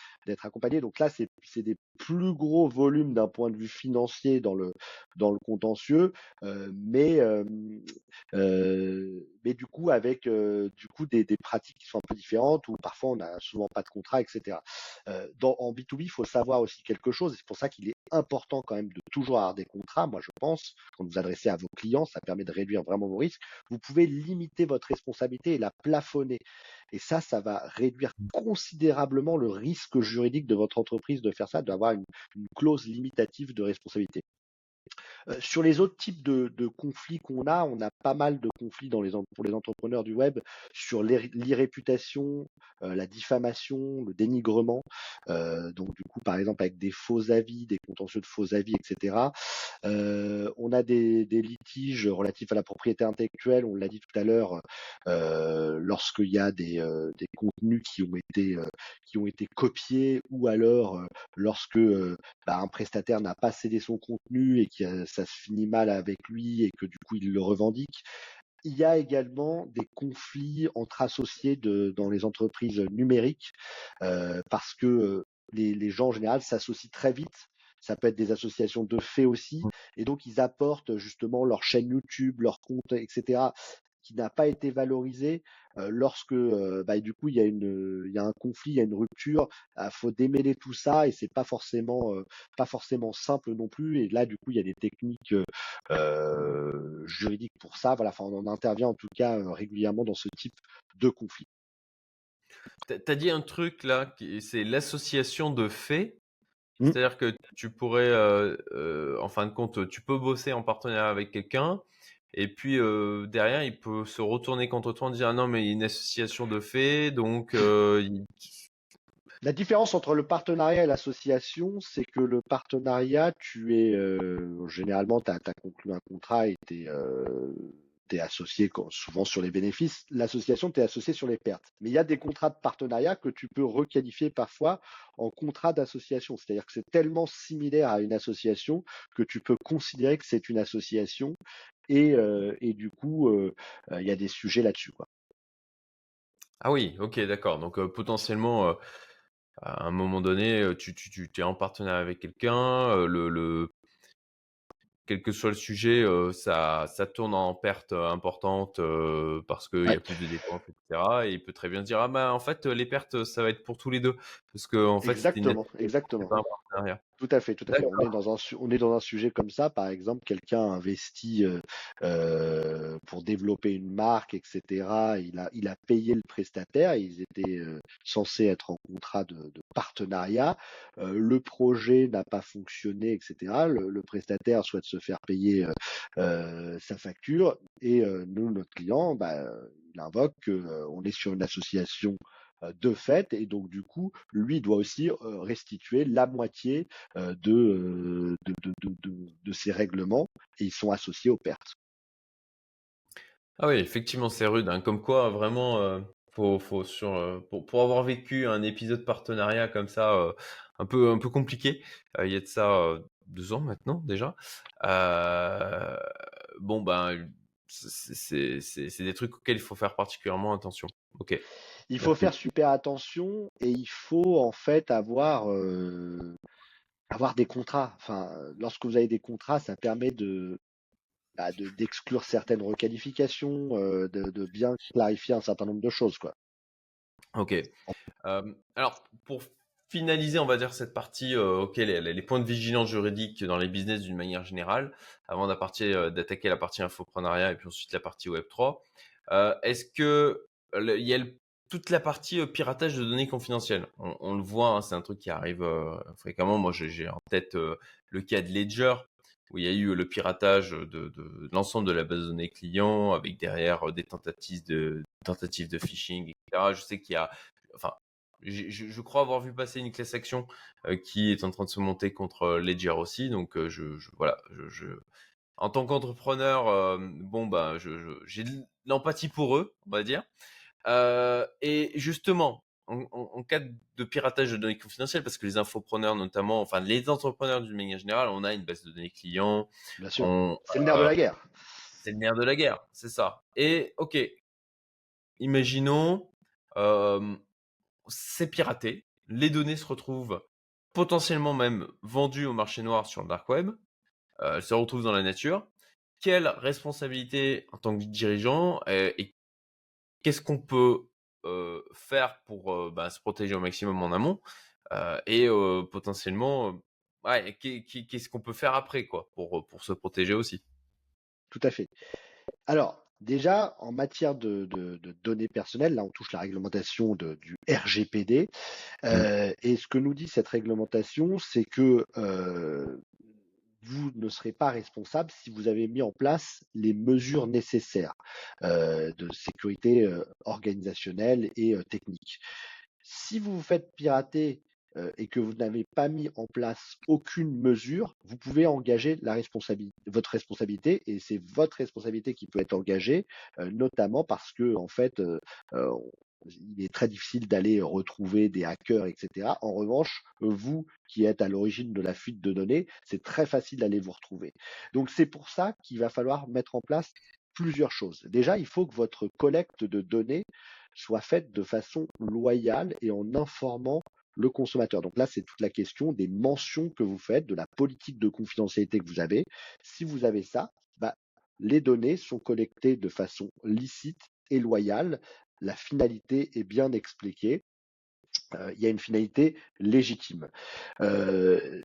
accompagné. Donc là, c'est des plus gros volumes d'un point de vue financier dans le contentieux, euh, mais euh, mais du coup avec du coup des, pratiques qui sont un peu différentes où parfois on n'a souvent pas de contrat, etc. en B2B, il faut savoir aussi quelque chose, et c'est pour ça qu'il est important quand même de toujours avoir des contrats. Moi, je pense, quand vous adressez à vos clients, ça permet de réduire vraiment vos risques. Vous pouvez limiter votre responsabilité et la plafonner. Et ça, ça va réduire considérablement le risque juridique de votre entreprise de faire ça, d'avoir une, une clause limitative de responsabilité. Euh, sur les autres types de, conflits qu'on a, on a pas mal de conflits dans les, pour les entrepreneurs du web sur l'irréputation, euh, la diffamation, le dénigrement. Euh, donc du coup, par exemple, avec des faux avis, des contentieux de faux avis, etc. on a des, litiges relatifs à la propriété intellectuelle, on l'a dit tout à l'heure, lorsqu'il y a des, contenus qui ont été qui ont été copiés ou alors lorsque bah, un prestataire n'a pas cédé son contenu et que ça se finit mal avec lui et que du coup il le revendique. Il y a également des conflits entre associés de, dans les entreprises numériques parce que les, les gens en général s'associent très vite. Ça peut être des associations de faits aussi, et donc ils apportent justement leur chaîne YouTube, leur compte, etc qui n'a pas été valorisé lorsque bah, du coup il y a une il y a un conflit, il y a une rupture, il ah, faut démêler tout ça et c'est pas forcément pas forcément simple non plus et là du coup il y a des techniques juridiques pour ça. Voilà, enfin on intervient en tout cas régulièrement dans ce type de conflit. Tu as dit un truc là, c'est l'association de faits. Mmh. C'est-à-dire que tu pourrais, en fin de compte, tu peux bosser en partenariat avec quelqu'un, et puis derrière, il peut se retourner contre toi en disant ah non mais il y a une association de faits, donc La différence entre le partenariat et l'association, c'est que le partenariat, tu es généralement, tu as, conclu un contrat et tu es, associé souvent sur les bénéfices. L'association, tu es associé sur les pertes. Mais il y a des contrats de partenariat que tu peux requalifier parfois en contrat d'association. C'est-à-dire que c'est tellement similaire à une association que tu peux considérer que c'est une association et, et du coup, il y a des sujets là-dessus. Quoi. Ah oui, ok, d'accord. Donc potentiellement, à un moment donné, tu, tu, tu es en partenariat avec quelqu'un, le, le, quel que soit le sujet, ça, ça tourne en perte importante parce qu'il y a plus de dépenses, etc. Et il peut très bien dire, ah ben en fait, les pertes, ça va être pour tous les deux. Parce que en fait, exactement, exactement. Pas un partenariat. Tout à fait, tout à fait. On est, dans un, on est dans un sujet comme ça. Par exemple, quelqu'un investit euh, euh, pour développer une marque, etc. Il a, il a payé le prestataire. Ils étaient euh, censés être en contrat de, de partenariat. Euh, le projet n'a pas fonctionné, etc. Le, le, prestataire souhaite se faire payer euh, sa facture et nous, notre client, bah, il invoque qu'on est sur une association de fait, et donc du coup, lui doit aussi euh, restituer la moitié euh, de, de, ses règlements, et ils sont associés aux pertes. Ah oui, effectivement, c'est rude. Hein. Comme quoi, vraiment, faut, faut sur, pour, pour, avoir vécu un épisode partenariat comme ça, un, peu, un peu compliqué, il y a de ça deux ans maintenant déjà. bon, ben, c'est des trucs auxquels il faut faire particulièrement attention. Ok. Il faut faire super attention et il faut en fait avoir euh, avoir des contrats. Enfin, lorsque vous avez des contrats, ça permet de bah, d'exclure certaines requalifications, euh, de, bien clarifier un certain nombre de choses, quoi. Ok. Euh, alors pour finaliser, on va dire cette partie, ok, les, les, points de vigilance juridique dans les business d'une manière générale, avant d'attaquer la partie infoprenariat et puis ensuite la partie Web 3. Est-ce que il y a le toute la partie piratage de données confidentielles. On, le voit, hein, c'est un truc qui arrive fréquemment. Moi, j'ai en tête le cas de Ledger, où il y a eu le piratage de, l'ensemble de la base de données client, avec derrière des tentatives de, de phishing, etc. Je sais qu'il y a, enfin, je, crois avoir vu passer une classe action qui est en train de se monter contre Ledger aussi. Donc, voilà, en tant qu'entrepreneur, bon, bah, j'ai l'empathie pour eux, on va dire. Euh, et justement, en, cas de piratage de données confidentielles, parce que les infopreneurs notamment, enfin les entrepreneurs d'une manière générale, on a une base de données clients. Bien sûr. C'est le nerf de la guerre. C'est le nerf de la guerre, c'est ça. Et ok, imaginons, euh, c'est piraté, les données se retrouvent potentiellement même vendues au marché noir sur le dark web, euh, elles se retrouvent dans la nature. Quelle responsabilité en tant que dirigeant et, qu'est-ce qu'on peut euh, faire pour bah, se protéger au maximum en amont et potentiellement qu'est-ce qu'on peut faire après quoi pour, pour se protéger aussi? Tout à fait. Alors, Déjà, en matière de, données personnelles, là on touche la réglementation du RGPD. Mmh. Et ce que nous dit cette réglementation, c'est que vous ne serez pas responsable si vous avez mis en place les mesures nécessaires euh, de sécurité organisationnelle et technique. Si vous vous faites pirater euh, et que vous n'avez pas mis en place aucune mesure, vous pouvez engager votre responsabilité et c'est votre responsabilité qui peut être engagée, euh, notamment parce que en fait, euh, il est très difficile d'aller retrouver des hackers, etc. En revanche, vous qui êtes à l'origine de la fuite de données, c'est très facile d'aller vous retrouver. Donc c'est pour ça qu'il va falloir mettre en place plusieurs choses. Déjà, il faut que votre collecte de données soit faite de façon loyale et en informant le consommateur. Donc là, c'est toute la question des mentions que vous faites, de la politique de confidentialité que vous avez. Si vous avez ça, bah, les données sont collectées de façon licite et loyale. La finalité est bien expliquée. Euh, il y a une finalité légitime. Euh,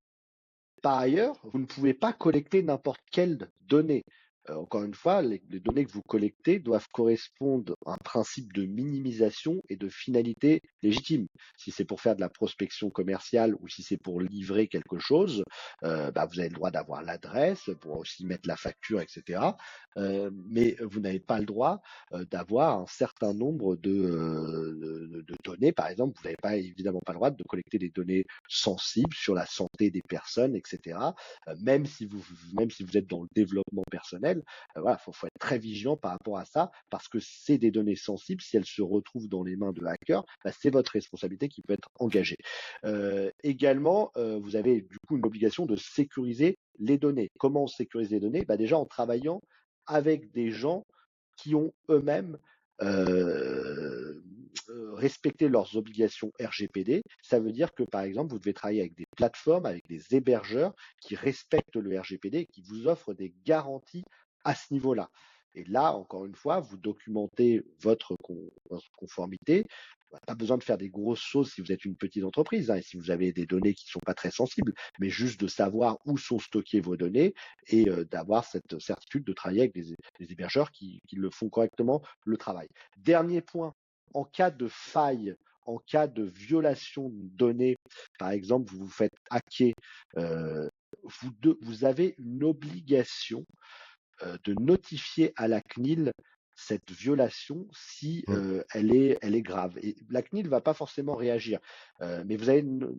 par ailleurs, vous ne pouvez pas collecter n'importe quelle donnée. Euh, encore une fois, les, données que vous collectez doivent correspondre à un principe de minimisation et de finalité légitime. Si c'est pour faire de la prospection commerciale ou si c'est pour livrer quelque chose, euh, bah, vous avez le droit d'avoir l'adresse, pour aussi mettre la facture, etc. Euh, mais vous n'avez pas le droit d'avoir un certain nombre de, données. Par exemple, vous n'avez pas évidemment pas le droit de collecter des données sensibles sur la santé des personnes, etc. même si vous êtes dans le développement personnel il euh, faut, être très vigilant par rapport à ça parce que c'est des données sensibles. Si elles se retrouvent dans les mains de hackers, bah, c'est votre responsabilité qui peut être engagée. Euh, également, euh, vous avez du coup une obligation de sécuriser les données. Comment sécuriser les données? Bah, Déjà en travaillant avec des gens qui ont eux-mêmes respecté leurs obligations RGPD. Ça veut dire que, par exemple, vous devez travailler avec des plateformes, avec des hébergeurs qui respectent le RGPD et qui vous offrent des garanties à ce niveau-là. Et là, encore une fois, vous documentez votre, conformité. Pas besoin de faire des grosses choses si vous êtes une petite entreprise hein, et si vous avez des données qui ne sont pas très sensibles, mais juste de savoir où sont stockées vos données et euh, d'avoir cette certitude de travailler avec des, hébergeurs qui, le font correctement le travail. Dernier point, en cas de faille en cas de violation de données, par exemple, vous vous faites hacker, euh, vous, avez une obligation de notifier à la CNIL cette violation si mmh. euh, elle, est, elle est grave. Et la CNIL ne va pas forcément réagir, euh, mais vous avez une,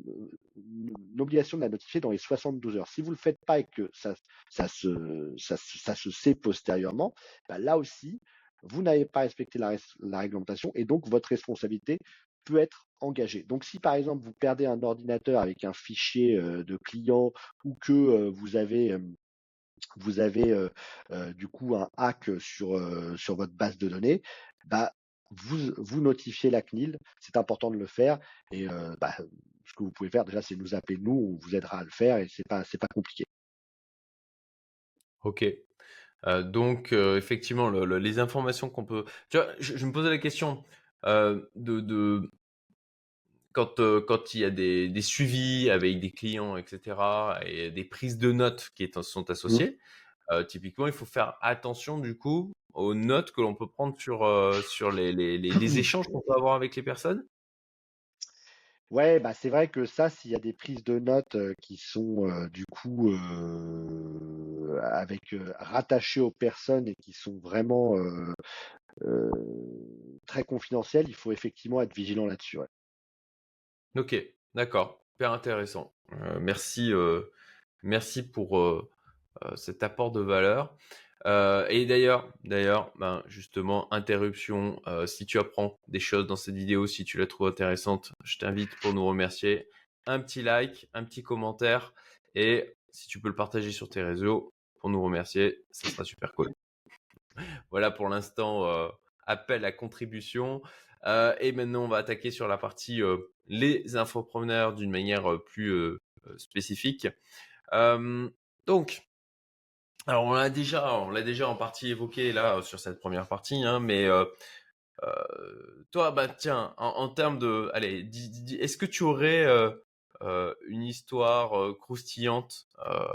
obligation de la notifier dans les 72 heures. Si vous ne le faites pas et que ça, ça, se, ça, se sait postérieurement, bah, là aussi, vous n'avez pas respecté la, la, réglementation et donc votre responsabilité peut être engagée. Donc si par exemple vous perdez un ordinateur avec un fichier de client ou que vous avez vous avez du coup un hack sur, sur votre base de données, bah, vous, vous notifiez la CNIL, c'est important de le faire. Et bah, ce que vous pouvez faire déjà, c'est nous appeler, nous, on vous aidera à le faire et c'est pas, c'est pas compliqué. Ok. donc, effectivement, les informations qu'on peut. Tu vois, je, me posais la question de, de, quand, quand il y a des, des, suivis avec des clients, etc., et des prises de notes qui sont mmh. associées, typiquement, il faut faire attention du coup aux notes que l'on peut prendre sur, sur les, les, les, [clears throat] échanges qu'on peut avoir avec les personnes? Ouais, bah c'est vrai que ça, s'il y a des prises de notes qui sont du coup avec rattachées aux personnes et qui sont vraiment très confidentielles, il faut effectivement être vigilant là-dessus. Ok, d'accord, super intéressant. Euh, merci, euh, merci pour euh, cet apport de valeur. et d'ailleurs, d'ailleurs, ben justement, interruption. si tu apprends des choses dans cette vidéo, si tu la trouves intéressante, je t'invite pour nous remercier. Un petit like, un petit commentaire, et si tu peux le partager sur tes réseaux pour nous remercier, ça sera super cool. [laughs] voilà pour l'instant, appel à contribution. Et maintenant, on va attaquer sur la partie les infopreneurs d'une manière plus spécifique. donc, alors on l'a déjà, on l'a déjà en partie évoqué là sur cette première partie, hein, mais toi, bah tiens, en, termes de, allez, est-ce que tu aurais une histoire croustillante,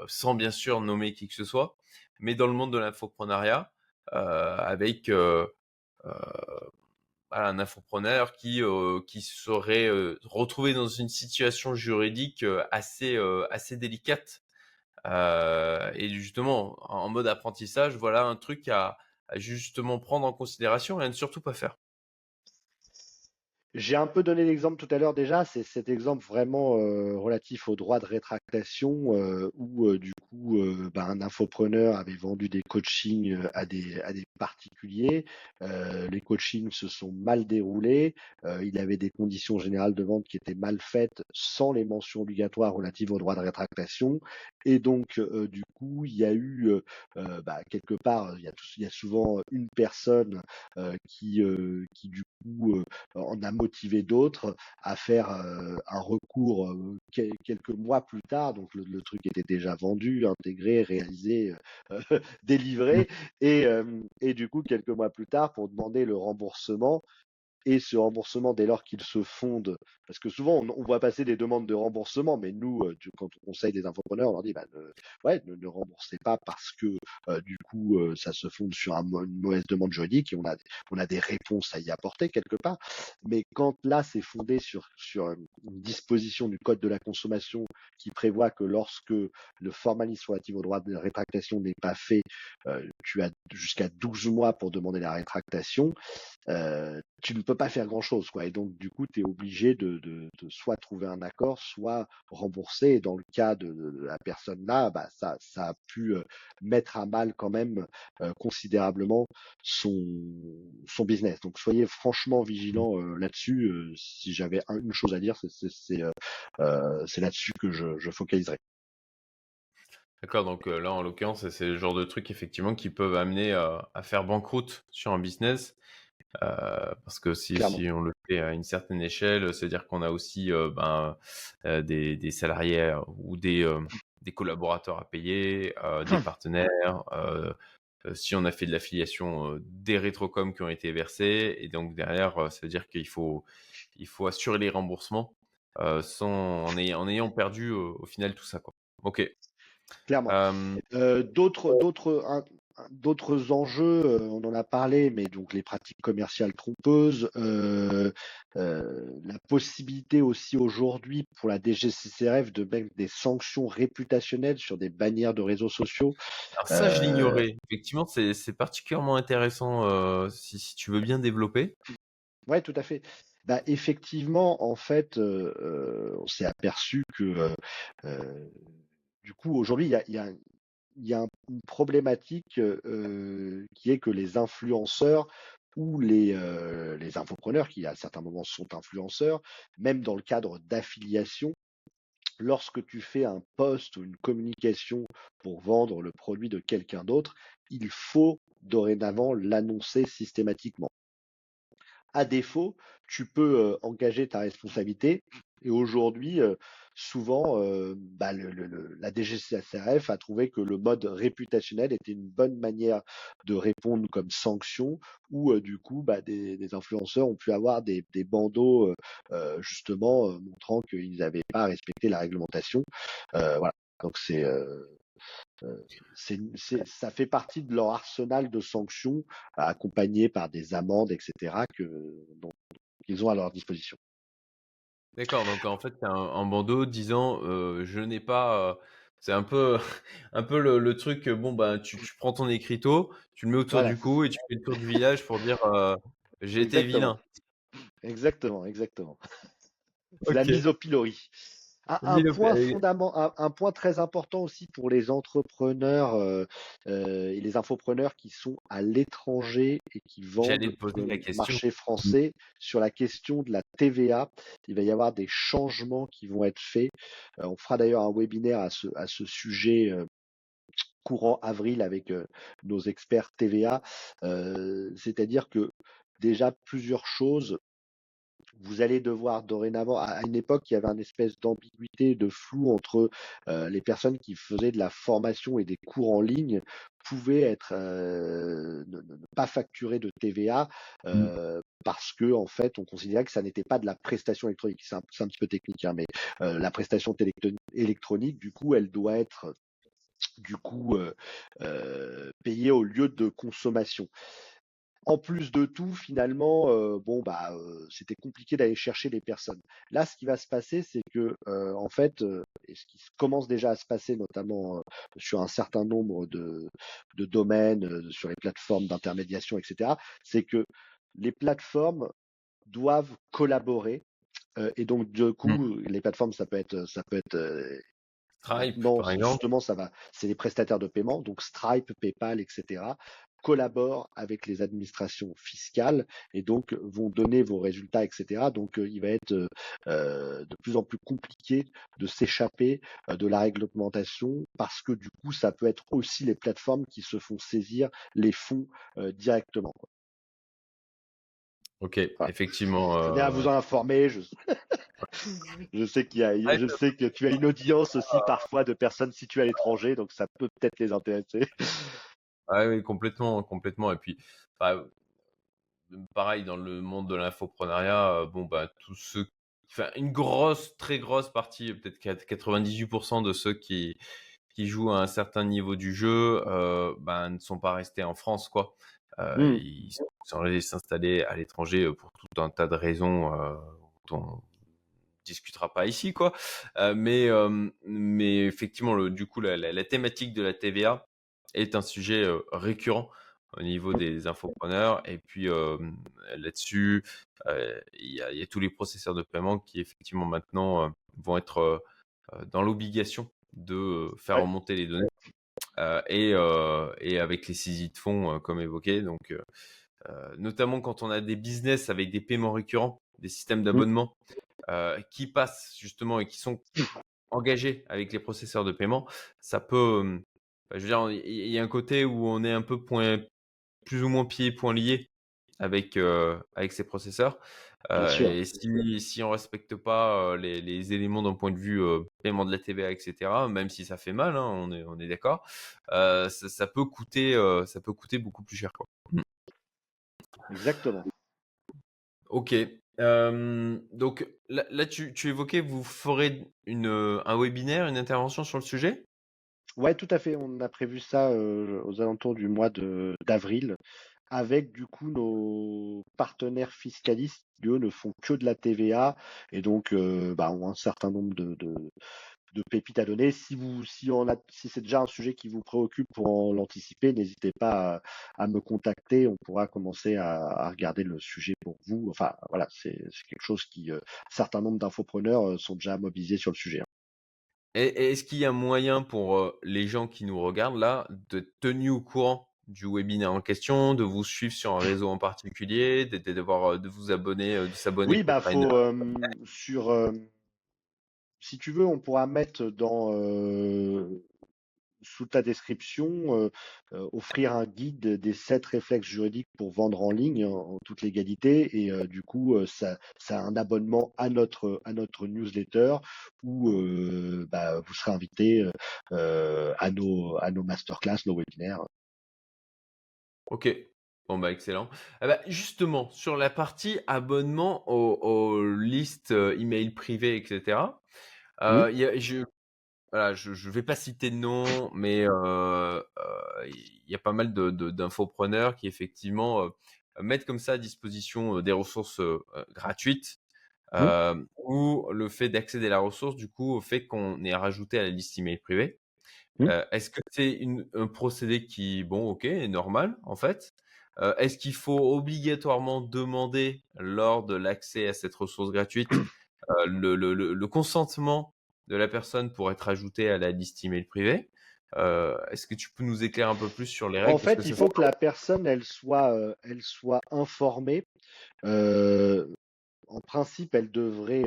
sans bien sûr nommer qui que ce soit, mais dans le monde de l'infoprenariat, avec un infopreneur qui qui serait retrouvé dans une situation juridique assez assez délicate. Et justement en mode apprentissage voilà un truc à, à justement prendre en considération et à ne surtout pas faire j'ai un peu donné l'exemple tout à l'heure déjà, c'est cet exemple vraiment euh, relatif au droit de rétractation euh, où euh, du coup bah, un infopreneur avait vendu des coachings à des, à des particuliers. les coachings se sont mal déroulés. il avait des conditions générales de vente qui étaient mal faites sans les mentions obligatoires relatives au droit de rétractation. Et donc du coup, il y a eu bah, quelque part, il y a, il y a souvent une personne qui, qui du coup en a motiver d'autres à faire un recours quelques mois plus tard. Donc le, truc était déjà vendu, intégré, réalisé, [laughs] délivré. Mmh. Et, et du coup, quelques mois plus tard, pour demander le remboursement, et ce remboursement dès lors qu'il se fonde, parce que souvent on, voit passer des demandes de remboursement, mais nous, euh, quand on conseille des infopreneurs, on leur dit bah, ne, ouais, ne, remboursez pas parce que euh, du coup euh, ça se fonde sur une mauvaise demande juridique et on a, on a des réponses à y apporter quelque part. Mais quand là c'est fondé sur, sur une disposition du code de la consommation qui prévoit que lorsque le formalisme relatif au droit de rétractation n'est pas fait, tu as jusqu'à 12 mois pour demander la rétractation, tu ne pas faire grand chose, quoi. Et donc, du coup, tu es obligé de, soit trouver un accord, soit rembourser. Et dans le cas de, la personne là, bah, ça, ça a pu mettre à mal quand même considérablement son, business. Donc, soyez franchement vigilants là-dessus. si j'avais une chose à dire, c'est euh, là-dessus que je, je focaliserai. D'accord, donc là en l'occurrence, c'est le genre de trucs effectivement qui peuvent amener à faire banqueroute sur un business. Euh, parce que si, si, on le fait à une certaine échelle, c'est-à-dire qu'on a aussi euh, ben, euh, des, des, salariés ou des, des collaborateurs à payer, des hum. partenaires. si on a fait de l'affiliation, des rétrocoms qui ont été versés, et donc derrière, ça veut dire qu'il faut, il faut assurer les remboursements sans, en, ayant, en ayant perdu au final tout ça. Quoi. Ok. Clairement. d'autres, d'autres, d'autres enjeux, euh, on en a parlé, mais donc les pratiques commerciales trompeuses, euh, euh, la possibilité aussi aujourd'hui pour la DGCCRF de mettre des sanctions réputationnelles sur des bannières de réseaux sociaux. Alors ça, je l'ignorais. Effectivement, c'est particulièrement intéressant si, tu veux bien développer. Oui, tout à fait. Bah, effectivement, en fait, on s'est aperçu que du coup, aujourd'hui, il y a, y, a, il y a une problématique qui est que les influenceurs ou les, les infopreneurs, qui à certains moments sont influenceurs, même dans le cadre d'affiliation, lorsque tu fais un post ou une communication pour vendre le produit de quelqu'un d'autre, il faut dorénavant l'annoncer systématiquement. À défaut, tu peux engager ta responsabilité. Et aujourd'hui, souvent, bah, la DGCSRF a trouvé que le mode réputationnel était une bonne manière de répondre comme sanction, où du coup, bah, des, influenceurs ont pu avoir des, bandeaux justement montrant qu'ils n'avaient pas respecté la réglementation. voilà. Donc c'est ça fait partie de leur arsenal de sanctions, accompagnées par des amendes, etc., qu'ils ont à leur disposition. D'accord, donc en fait, c'est un, bandeau disant je n'ai pas. c'est un peu, [laughs] un peu le, truc, bon, ben, tu, prends ton écriteau, tu le mets autour du cou et tu fais le tour du village pour dire [laughs] j'ai été vilain. Exactement, exactement. [laughs] C'est la mise au pilori. Un, point fondamental, un, point très important aussi pour les entrepreneurs euh, euh, et les infopreneurs qui sont à l'étranger et qui vendent le marché français sur la question de la TVA. Il va y avoir des changements qui vont être faits. Euh, on fera d'ailleurs un webinaire à ce, à ce sujet courant avril avec nos experts TVA. C'est-à-dire que déjà plusieurs choses vous allez devoir dorénavant, à une époque, il y avait une espèce d'ambiguïté, de flou entre euh, les personnes qui faisaient de la formation et des cours en ligne pouvaient être euh, ne, pas facturés de TVA mmh. euh, parce que en fait, on considérait que ça n'était pas de la prestation électronique. C'est un, un, petit peu technique, hein, mais la prestation électronique, du coup, elle doit être du coup payée au lieu de consommation. En plus de tout, finalement, euh, bon bah euh, c'était compliqué d'aller chercher les personnes. Là, ce qui va se passer, c'est que euh, en fait, et ce qui commence déjà à se passer, notamment sur un certain nombre de, de domaines, sur les plateformes d'intermédiation, etc., c'est que les plateformes doivent collaborer. et donc, du coup, mmh. les plateformes, ça peut être, ça peut être Stripe, non, justement, ça va. C'est les prestataires de paiement, donc Stripe, PayPal, etc collaborent avec les administrations fiscales et donc vont donner vos résultats, etc. Donc euh, il va être euh, de plus en plus compliqué de s'échapper euh, de la réglementation parce que du coup ça peut être aussi les plateformes qui se font saisir les fonds directement. Ok, effectivement. Je à vous en informer. Je, [laughs] je sais qu'il y a, je sais que tu as une audience aussi parfois de personnes situées à l'étranger, donc ça peut peut-être les intéresser. Ah oui, complètement, complètement. Et puis, bah, pareil, dans le monde de l'infoprenariat, euh, bon, bah, tous ceux, enfin, une grosse, très grosse partie, peut-être 98% de ceux qui, qui jouent à un certain niveau du jeu, euh, bah, ne sont pas restés en France, quoi. Euh, mmh. Ils sont allés s'installer à l'étranger pour tout un tas de raisons dont on discutera pas ici, quoi. mais, mais effectivement, le, du coup, la, thématique de la TVA, est un sujet récurrent au niveau des infopreneurs. Et puis là-dessus, il y, a tous les processeurs de paiement qui effectivement maintenant vont être dans l'obligation de faire remonter les données. et, et, avec les saisies de fonds, comme évoqué. Donc, notamment quand on a des business avec des paiements récurrents, des systèmes mmh. d'abonnement qui passent justement et qui sont engagés avec les processeurs de paiement, ça peut je veux dire, il y a un côté où on est un peu point, plus ou moins pieds point liés avec, euh, avec ces processeurs. Euh, et si, si on respecte pas euh, les, les éléments d'un point de vue paiement de la TVA, etc., même si ça fait mal, hein, on est, on est d'accord, ça, ça, peut coûter, ça peut coûter beaucoup plus cher. Quoi. Mmh. Exactement. Ok. donc là, là tu, tu, évoquais, vous ferez une, un webinaire, une intervention sur le sujet? Ouais, tout à fait. On a prévu ça aux alentours du mois d'avril, avec du coup nos partenaires fiscalistes qui eux ne font que de la TVA et donc bah, ont un certain nombre de, de, pépites à donner. Si vous, si on a, si c'est déjà un sujet qui vous préoccupe pour l'anticiper, n'hésitez pas à, me contacter. On pourra commencer à, regarder le sujet pour vous. Enfin, voilà, c'est quelque chose qui, un certain nombre d'infopreneurs sont déjà mobilisés sur le sujet. Hein. Est-ce qu'il y a moyen pour les gens qui nous regardent là de tenir au courant du webinaire en question, de vous suivre sur un réseau en particulier, de, de, de vous abonner, de s'abonner Oui, bah faut sur si tu veux, on pourra mettre dans sous ta description, offrir un guide des sept réflexes juridiques pour vendre en ligne en, toute légalité. Et du coup, ça, ça a un abonnement à notre, à notre newsletter où bah, vous serez invité à, nos, à nos masterclass, nos webinaires. Ok, Bon bah excellent. Eh bah, justement, sur la partie abonnement aux, listes email privées, etc. Euh, y a, je, voilà, je ne vais pas citer de nom, mais il y a pas mal d'infopreneurs qui effectivement mettent comme ça à disposition des ressources gratuites, mmh. ou le fait d'accéder à la ressource, du coup, fait qu'on est rajouté à la liste email privée. Mmh. Est-ce que c'est un procédé qui, bon, ok, est normal en fait Est-ce qu'il faut obligatoirement demander lors de l'accès à cette ressource gratuite le, le, consentement de la personne pour être ajouté à la liste email privée. Euh, est-ce que tu peux nous éclairer un peu plus sur les règles? En fait, il faut que la personne, elle soit, euh, elle soit informée. Euh, en principe, elle devrait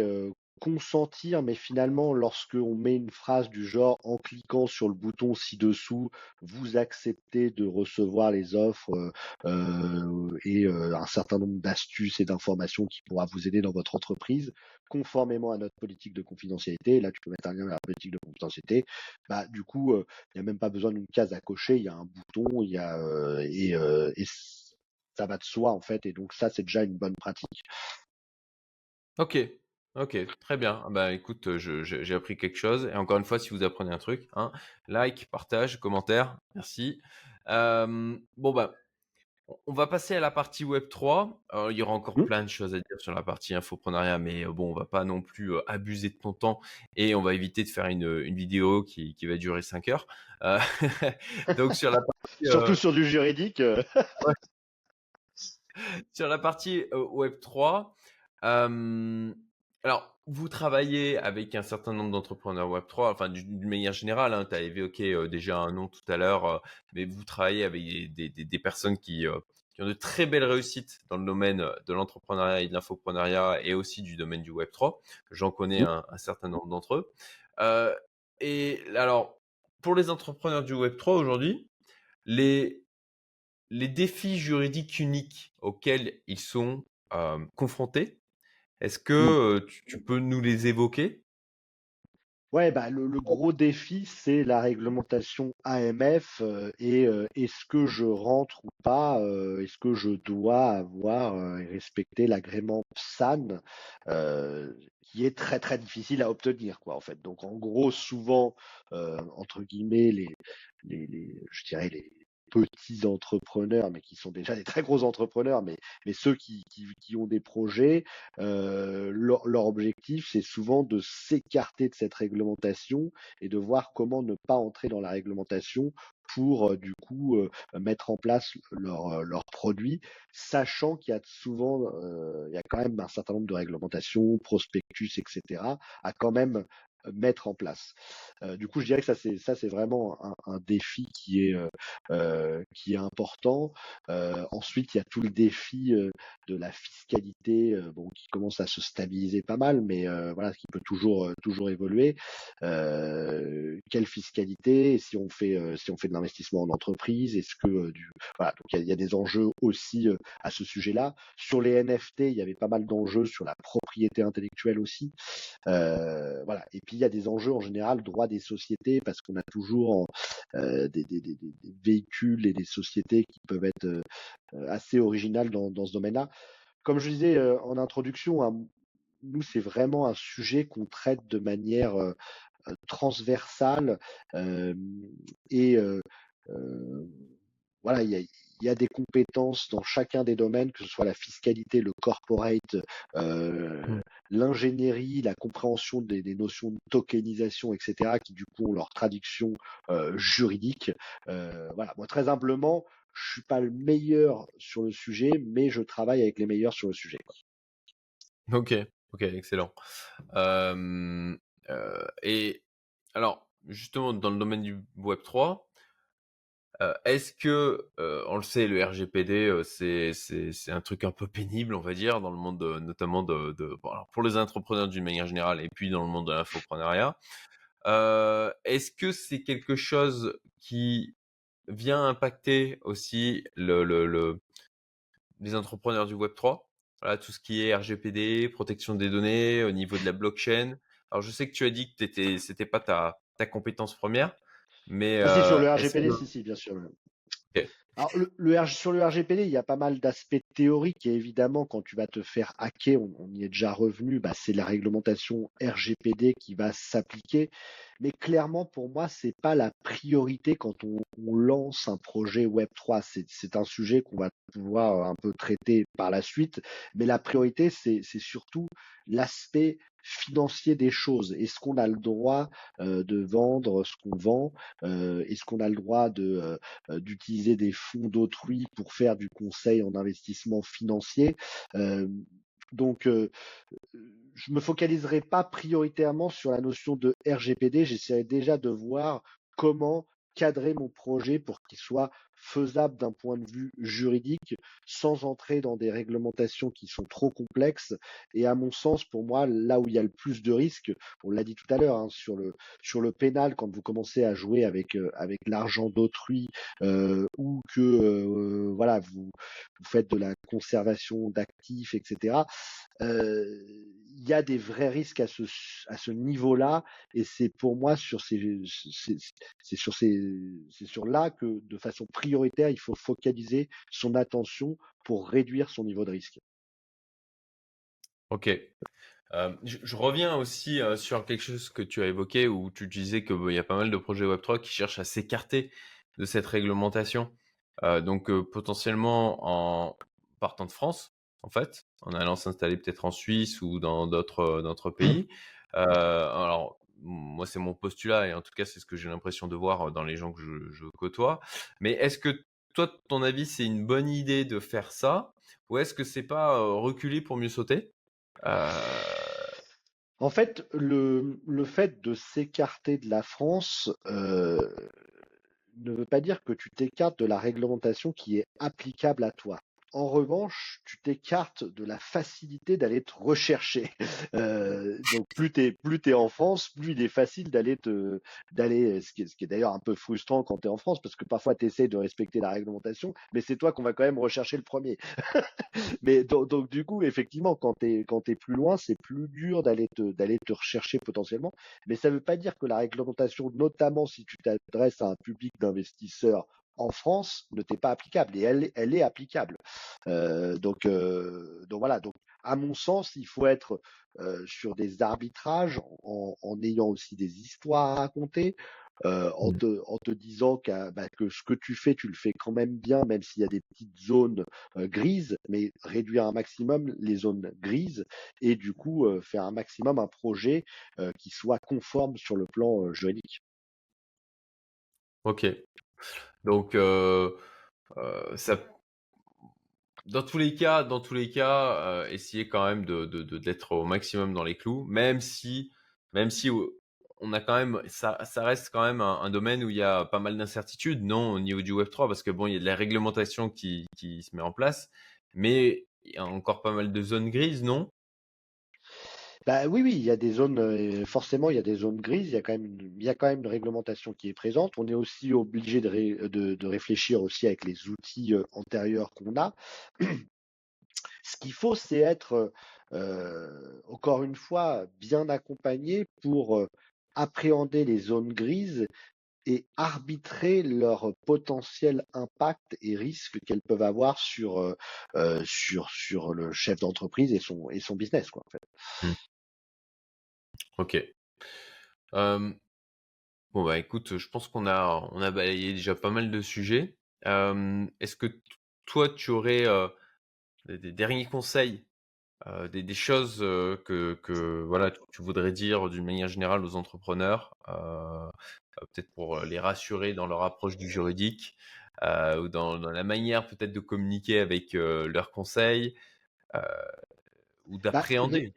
consentir, mais finalement, lorsqu'on met une phrase du genre en cliquant sur le bouton ci-dessous, vous acceptez de recevoir les offres euh, et euh, un certain nombre d'astuces et d'informations qui pourra vous aider dans votre entreprise, conformément à notre politique de confidentialité. Là, tu peux mettre un lien vers la politique de confidentialité. Bah, du coup, il n'y a même pas besoin d'une case à cocher. Il y a un bouton, il y a et ça va de soi en fait. Et donc ça, c'est déjà une bonne pratique. Ok, Ok, très bien. Bah écoute, j'ai appris quelque chose. Et encore une fois, si vous apprenez un truc, hein, like, partage, commentaire, merci. bon bah, on va passer à la partie Web 3. il y aura encore mmh. plein de choses à dire sur la partie infoprenariat, mais bon, on va pas non plus abuser de ton temps et on va éviter de faire une, vidéo qui, va durer 5 heures. [laughs] donc sur la partie, Surtout sur du juridique. Sur la partie Web 3. Alors, vous travaillez avec un certain nombre d'entrepreneurs Web3, enfin d'une manière générale, hein, tu as évoqué euh, déjà un nom tout à l'heure, euh, mais vous travaillez avec des, personnes qui, euh, qui, ont de très belles réussites dans le domaine de l'entrepreneuriat et de l'infoprenariat et aussi du domaine du Web3. J'en connais un, certain nombre d'entre eux. et alors, pour les entrepreneurs du Web3 aujourd'hui, les, les défis juridiques uniques auxquels ils sont confrontés, est-ce que mmh. tu, peux nous les évoquer? Ouais, bah, le, gros défi, c'est la réglementation AMF et est-ce que je rentre ou pas, est-ce que je dois avoir et respecter l'agrément PSAN, qui est très très difficile à obtenir, quoi, en fait. Donc en gros, souvent, entre guillemets, les, les, les, je dirais les, petits entrepreneurs, mais qui sont déjà des très gros entrepreneurs, mais, ceux qui, ont des projets, euh, leur, objectif, c'est souvent de s'écarter de cette réglementation et de voir comment ne pas entrer dans la réglementation pour euh, du coup euh, mettre en place leurs leur produits, sachant qu'il y a souvent, il y a quand même un certain nombre de réglementations, prospectus, etc., à quand même mettre en place. Euh, du coup, je dirais que ça c'est ça c'est vraiment un, un, défi qui est euh, euh qui est important. Euh, ensuite, il y a tout le défi euh, de la fiscalité, bon, qui commence à se stabiliser pas mal, mais voilà, qui peut toujours toujours évoluer. quelle fiscalité? Si on fait si on fait de l'investissement en entreprise, est-ce que du voilà, donc il y, a, des enjeux aussi à ce sujet-là. Sur les NFT, il y avait pas mal d'enjeux sur la propriété intellectuelle aussi. voilà. Il y a des enjeux en général, droit des sociétés, parce qu'on a toujours euh, des, véhicules et des sociétés qui peuvent être euh, assez originales dans, ce domaine-là. Comme je disais euh, en introduction, hein, nous, c'est vraiment un sujet qu'on traite de manière transversale et voilà, il y a, il y a des compétences dans chacun des domaines, que ce soit la fiscalité, le corporate, euh, mmh. l'ingénierie, la compréhension des, notions de tokenisation, etc., qui du coup ont leur traduction euh, juridique. Euh, voilà, moi très humblement, je suis pas le meilleur sur le sujet, mais je travaille avec les meilleurs sur le sujet. Ok, ok, excellent. et alors, justement, dans le domaine du Web 3, euh, est-ce que, euh, on le sait, le RGPD, euh, c'est un truc un peu pénible, on va dire, dans le monde notamment de, pour les entrepreneurs d'une manière générale et puis dans le monde de l'infoprenariat. Est-ce que c'est quelque chose qui vient impacter aussi le, les entrepreneurs du Web 3 Voilà, tout ce qui est RGPD, protection des données, au niveau de la blockchain. Alors, je sais que tu as dit que c'était pas ta compétence première, mais, ah, sur le euh, RGPD, si, si, bien sûr. Alors, le, sur le RGPD, il y a pas mal d'aspects théoriques et évidemment, quand tu vas te faire hacker, on, y est déjà revenu, bah, c'est la réglementation RGPD qui va s'appliquer. Mais clairement, pour moi, c'est pas la priorité quand on, on lance un projet Web3. C'est un sujet qu'on va pouvoir un peu traiter par la suite. Mais la priorité, c'est surtout l'aspect financier des choses. Est-ce qu'on a le droit euh, de vendre ce qu'on vend euh, Est-ce qu'on a le droit de euh, d'utiliser des fonds d'autrui pour faire du conseil en investissement financier Donc, euh, je me focaliserai pas prioritairement sur la notion de RGPD. J'essaierai déjà de voir comment cadrer mon projet pour qu'il soit faisable d'un point de vue juridique sans entrer dans des réglementations qui sont trop complexes. Et à mon sens, pour moi, là où il y a le plus de risques, on l'a dit tout à l'heure, hein, sur le sur le pénal, quand vous commencez à jouer avec euh, avec l'argent d'autrui euh, ou que euh, voilà vous vous faites de la conservation d'actifs, etc. il y a des vrais risques à ce niveau-là, et c'est pour moi sur ces c'est sur ces sur là que de façon prioritaire il faut focaliser son attention pour réduire son niveau de risque. Ok. Je, reviens aussi sur quelque chose que tu as évoqué où tu disais qu'il y a pas mal de projets Web3 qui cherchent à s'écarter de cette réglementation. Donc potentiellement en partant de France, en fait, en allant s'installer peut-être en Suisse ou dans d'autres pays. alors moi, c'est mon postulat et en tout cas, c'est ce que j'ai l'impression de voir dans les gens que je, côtoie. Mais est-ce que toi, ton avis, c'est une bonne idée de faire ça ou est-ce que c'est pas reculer pour mieux sauter? En fait, le, le, fait de s'écarter de la France ne veut pas dire que tu t'écartes de la réglementation qui est applicable à toi. En revanche, tu t'écartes de la facilité d'aller te rechercher. [laughs] Euh, donc plus tu es, plus es en France, plus il est facile d'aller te d'aller ce qui est, est d'ailleurs un peu frustrant quand tu es en France parce que parfois tu de respecter la réglementation, mais c'est toi qu'on va quand même rechercher le premier. [laughs] mais donc, du coup, effectivement, quand tu quand es plus loin, c'est plus dur d'aller te d'aller te rechercher potentiellement, mais ça veut pas dire que la réglementation notamment si tu t'adresses à un public d'investisseurs en France ne t'est pas applicable et elle, elle est applicable. Euh, donc, euh, donc voilà. Donc, à mon sens, il faut être euh, sur des arbitrages en, en, ayant aussi des histoires à raconter, en, mmh. te, en te disant bah, que ce que tu fais, tu le fais quand même bien, même s'il y a des petites zones grises, mais réduire un maximum les zones grises et du coup faire un maximum un projet qui soit conforme sur le plan juridique. Ok. Donc, euh, euh, ça, dans tous les cas, dans tous les cas, euh, essayer quand même de, d'être au maximum dans les clous, même si, même si on a quand même, ça, ça reste quand même un, domaine où il y a pas mal d'incertitudes, non, au niveau du Web 3, parce que bon, il y a de la réglementation qui, qui se met en place, mais il y a encore pas mal de zones grises, non? Bah oui, oui, il y a des zones, euh, forcément, il y a des zones grises, il y a quand même, il y a quand même une réglementation qui est présente. On est aussi obligé de, de, réfléchir aussi avec les outils euh, antérieurs qu'on a. [clears throat] Ce qu'il faut, c'est être, euh, encore une fois, bien accompagné pour appréhender les zones grises et arbitrer leur potentiel impact et risque qu'elles peuvent avoir sur, sur, sur le chef d'entreprise et son, et son business, quoi, en fait. Ok. bon bah écoute, je pense qu'on a on a balayé déjà pas mal de sujets. est-ce que toi tu aurais des, derniers conseils, des, choses que, que voilà tu voudrais dire d'une manière générale aux entrepreneurs, peut-être pour les rassurer dans leur approche du juridique ou dans, la manière peut-être de communiquer avec leurs conseils ou bah, d'appréhender?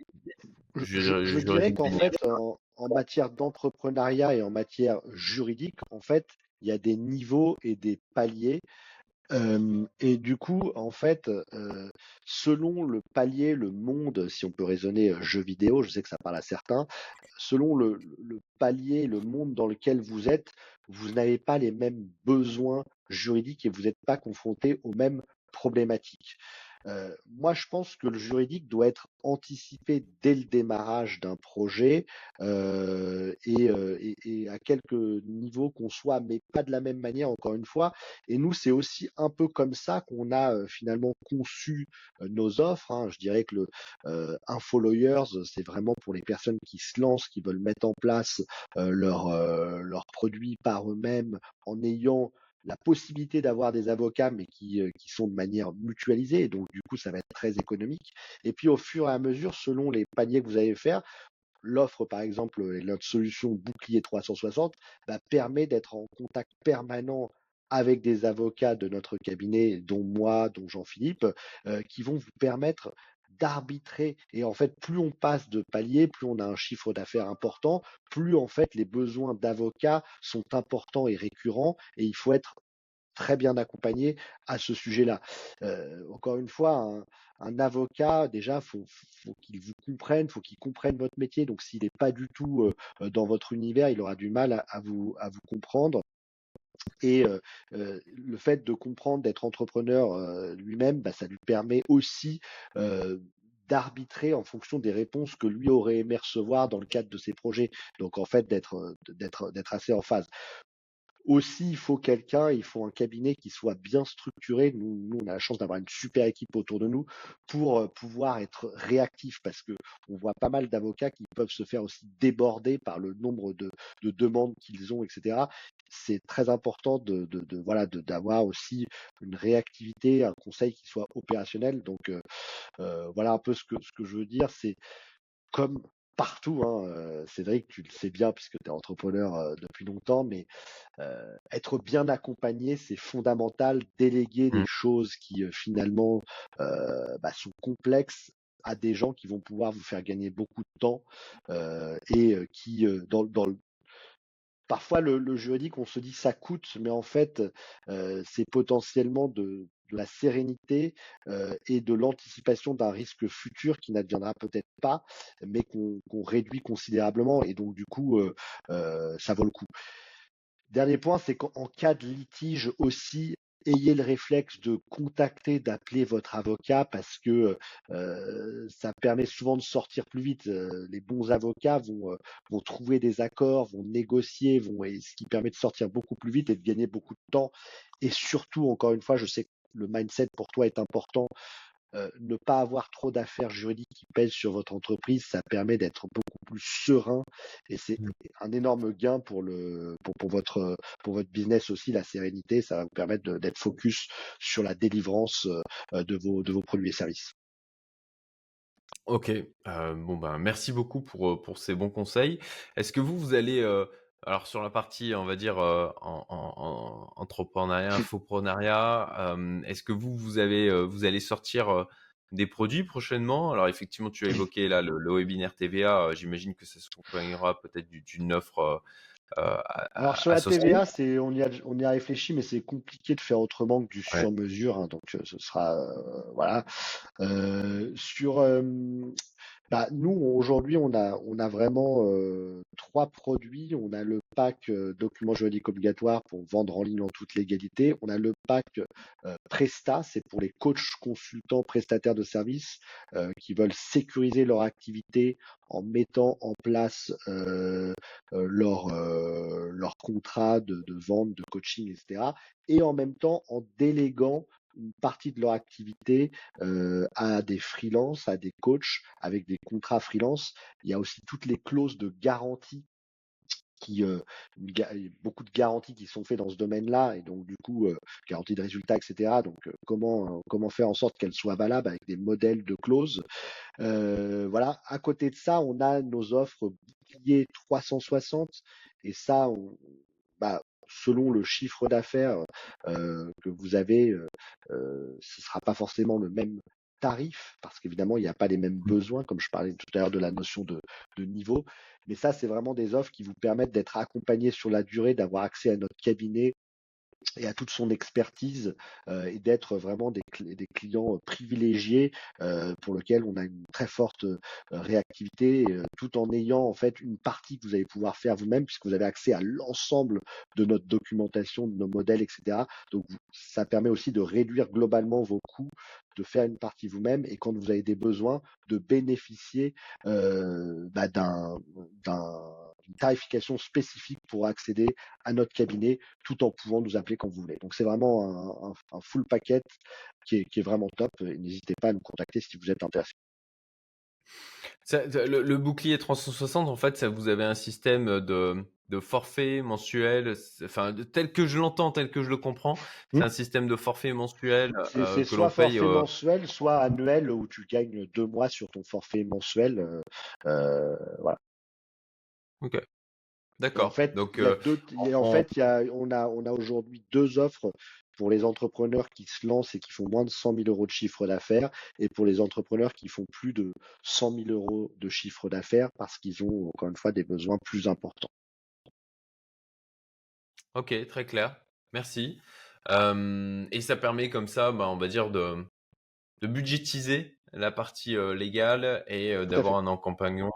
Je, dirais qu'en fait, en, matière d'entrepreneuriat et en matière juridique, en fait, il y a des niveaux et des paliers. et du coup, en fait, selon le palier, le monde, si on peut raisonner jeu vidéo, je sais que ça parle à certains, selon le, le palier, le monde dans lequel vous êtes, vous n'avez pas les mêmes besoins juridiques et vous n'êtes pas confronté aux mêmes problématiques. Euh, moi, je pense que le juridique doit être anticipé dès le démarrage d'un projet euh, euh, et, et, à quelques niveaux qu'on soit, mais pas de la même manière, encore une fois. Et nous, c'est aussi un peu comme ça qu'on a finalement conçu nos offres. Hein. Je dirais que le euh, Info Lawyers, c'est vraiment pour les personnes qui se lancent, qui veulent mettre en place leurs leur produits par eux-mêmes en ayant la possibilité d'avoir des avocats, mais qui, euh, sont de manière mutualisée. donc, du coup, ça va être très économique. Et puis, au fur et à mesure, selon les paniers que vous allez faire, l'offre, par exemple, notre solution Bouclier 360, bah, permet d'être en contact permanent avec des avocats de notre cabinet, dont moi, dont Jean-Philippe, euh, qui vont vous permettre d'arbitrer. Et en fait, plus on passe de palier, plus on a un chiffre d'affaires important, plus en fait les besoins d'avocats sont importants et récurrents. Et il faut être très bien accompagné à ce sujet-là. Euh, encore une fois, un, avocat, déjà, faut, faut qu'il vous comprenne, faut qu'il comprenne votre métier. Donc, s'il n'est pas du tout euh, dans votre univers, il aura du mal à vous, à vous comprendre. Et le fait de comprendre, d'être entrepreneur lui-même, bah, ça lui permet aussi d'arbitrer en fonction des réponses que lui aurait aimé recevoir dans le cadre de ses projets. Donc en fait d'être assez en phase. Aussi, il faut quelqu'un, il faut un cabinet qui soit bien structuré. Nous, nous on a la chance d'avoir une super équipe autour de nous pour euh, pouvoir être réactif parce que on voit pas mal d'avocats qui peuvent se faire aussi déborder par le nombre de, de demandes qu'ils ont, etc. C'est très important de, de, voilà d'avoir aussi une réactivité, un conseil qui soit opérationnel. Donc euh, euh, voilà un peu ce que ce que je veux dire, c'est comme partout. Hein, euh, Cédric, tu le sais bien puisque tu es entrepreneur euh, depuis longtemps, mais euh, être bien accompagné, c'est fondamental. Déléguer des Mmh. choses qui euh, finalement euh, bah, sont complexes à des gens qui vont pouvoir vous faire gagner beaucoup de temps euh, et euh, qui, euh, dans, dans le parfois le, le juridique, on se dit ça coûte, mais en fait, euh, c'est potentiellement de, de la sérénité euh, et de l'anticipation d'un risque futur qui n'adviendra peut-être pas, mais qu'on réduit considérablement. Et donc, du coup, euh, euh, ça vaut le coup. Dernier point, c'est qu'en cas de litige aussi, ayez le réflexe de contacter, d'appeler votre avocat parce que ça permet souvent de sortir plus vite. Les bons avocats vont, trouver des accords, vont négocier, vont, ce qui permet de sortir beaucoup plus vite et de gagner beaucoup de temps. Et surtout, encore une fois, je sais le mindset pour toi est important. Euh, ne pas avoir trop d'affaires juridiques qui pèsent sur votre entreprise, ça permet d'être beaucoup plus serein et c'est Mmh. un énorme gain pour le pour, pour votre pour votre business aussi la sérénité, ça va vous permettre d'être focus sur la délivrance euh, de vos de vos produits et services. Ok, euh, bon ben merci beaucoup pour, pour ces bons conseils. Est-ce que vous, vous allez, euh, alors sur la partie, on va dire, euh, en, en- en entrepreneuriat, infoprenariat, euh, est-ce que vous, vous avez, euh, vous allez sortir des produits prochainement? Alors effectivement, tu as évoqué là le, le webinaire TVA, j'imagine que ça se accompagnera peut-être du- d'une offre Alors sur la associée. TVA, c'est on y a on y a réfléchi, mais c'est compliqué de faire autrement que du sur mesure, hein, donc ce sera voilà. Sur Bah, nous, aujourd'hui, on a, vraiment euh, trois produits. On a le pack euh, documents juridiques obligatoires pour vendre en ligne en toute légalité. On a le pack euh, Presta, c'est pour les coachs, consultants, prestataires de services euh, qui veulent sécuriser leur activité en mettant en place euh, leur, leur contrat de vente, de coaching, etc. Et en même temps, en déléguant une partie de leur activité à des freelances, à des coachs avec des contrats freelance. Il y a aussi toutes les clauses de garantie qui beaucoup de garanties qui sont faites dans ce domaine-là et donc du coup garantie de résultats etc donc comment faire en sorte qu'elles soient valables avec des modèles de clauses? Voilà. À côté de ça on a nos offres bouclier 360 et ça on, bah, selon le chiffre d'affaires euh, que vous avez euh, euh, ce sera pas forcément le même tarif parce qu'évidemment il n'y a pas les mêmes besoins comme je parlais tout à l'heure de la notion de, de niveau. Mais ça, c'est vraiment des offres qui vous permettent d'être accompagné sur la durée, d'avoir accès à notre cabinet et à toute son expertise euh, et d'être vraiment des, des clients privilégiés euh, pour lesquels on a une très forte euh, réactivité, tout en ayant en fait une partie que vous allez pouvoir faire vous-même puisque vous avez accès à l'ensemble de notre documentation, de nos modèles, etc. Donc ça permet aussi de réduire globalement vos coûts, de faire une partie vous-même et quand vous avez des besoins, de bénéficier bah, d'un d'une tarification spécifique pour accéder à notre cabinet tout en pouvant nous appeler quand vous voulez. Donc c'est vraiment un, un- un full packet qui est, qui est vraiment top. N'hésitez pas à nous contacter si vous êtes intéressé. Ça- le, le bouclier 360, en fait, ça vous avez un système de, de forfait mensuel, enfin, tel que je l'entends, tel que je le comprends, c'est Hmm. un système de forfait mensuel C'est euh, c'est que soit l'on paye. forfait euh, mensuel, soit annuel où tu gagnes deux mois sur ton forfait mensuel. euh, voilà. Ok, Et en d'accord. fait, Donc, il y a euh, deux, et en en- fait, il y a, on a, on a aujourd'hui deux offres pour les entrepreneurs qui se lancent et qui font moins de 100 000 euros de chiffre d'affaires et pour les entrepreneurs qui font plus de 100 000 euros de chiffre d'affaires parce qu'ils ont encore une fois des besoins plus importants. Ok, très clair. Merci. Euh, et ça permet comme ça, bah, on va dire, de, de budgétiser la partie euh, légale et euh, d'avoir un accompagnement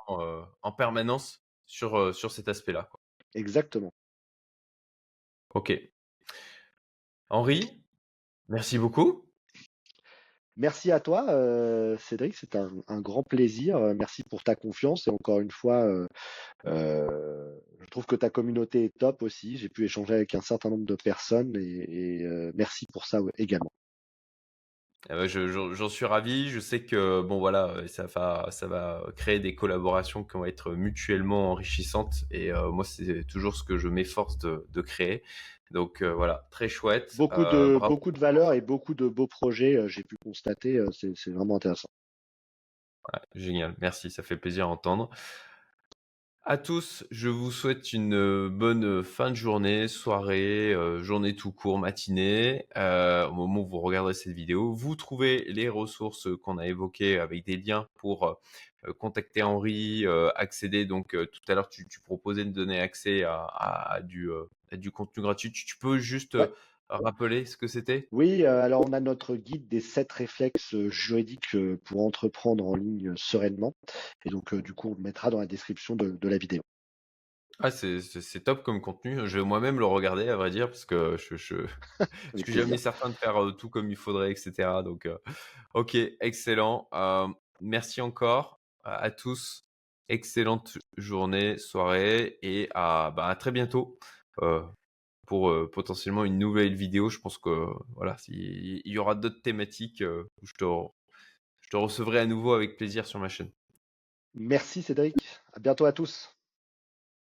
en permanence sur, sur cet aspect-là. Exactement. Ok. Henri, merci beaucoup. Merci à toi, Cédric. C'est un, grand plaisir. Merci pour ta confiance. Et encore une fois, je trouve que ta communauté est top aussi. J'ai pu échanger avec un certain nombre de personnes et, merci pour ça également. Eh ben, j'en suis ravi. Je sais que bon voilà, ça va, ça va créer des collaborations qui vont être mutuellement enrichissantes. Et moi, c'est toujours ce que je m'efforce de, de, créer. Donc voilà, très chouette. Beaucoup de beaucoup de valeurs et beaucoup de beaux projets. J'ai pu constater. c'est vraiment intéressant. génial, merci. Ça fait plaisir à entendre. À tous, je vous souhaite une euh, bonne euh, fin de journée, soirée, euh, journée tout court, matinée. au moment où vous regarderez cette vidéo, vous trouvez les ressources qu'on a évoquées avec des liens pour contacter Henri, accéder. Donc tout à l'heure, tu, proposais de donner accès à, du, du, contenu gratuit. Tu, peux juste rappeler ce que c'était? Oui, alors on a notre guide des sept réflexes juridiques pour entreprendre en ligne sereinement. Et donc, du coup, on le mettra dans la description de, la vidéo. Ah, c'est top comme contenu. Je vais moi-même le regarder, à vrai dire, parce que je, je, suis jamais certain de faire tout comme il faudrait, etc. Donc, ok, excellent. merci encore à tous. Excellente journée, soirée et à, bah, à très bientôt euh, potentiellement une nouvelle vidéo. Je pense que voilà, il y aura d'autres thématiques euh, où je te, je te recevrai à nouveau avec plaisir sur ma chaîne. Merci Cédric. À bientôt à tous.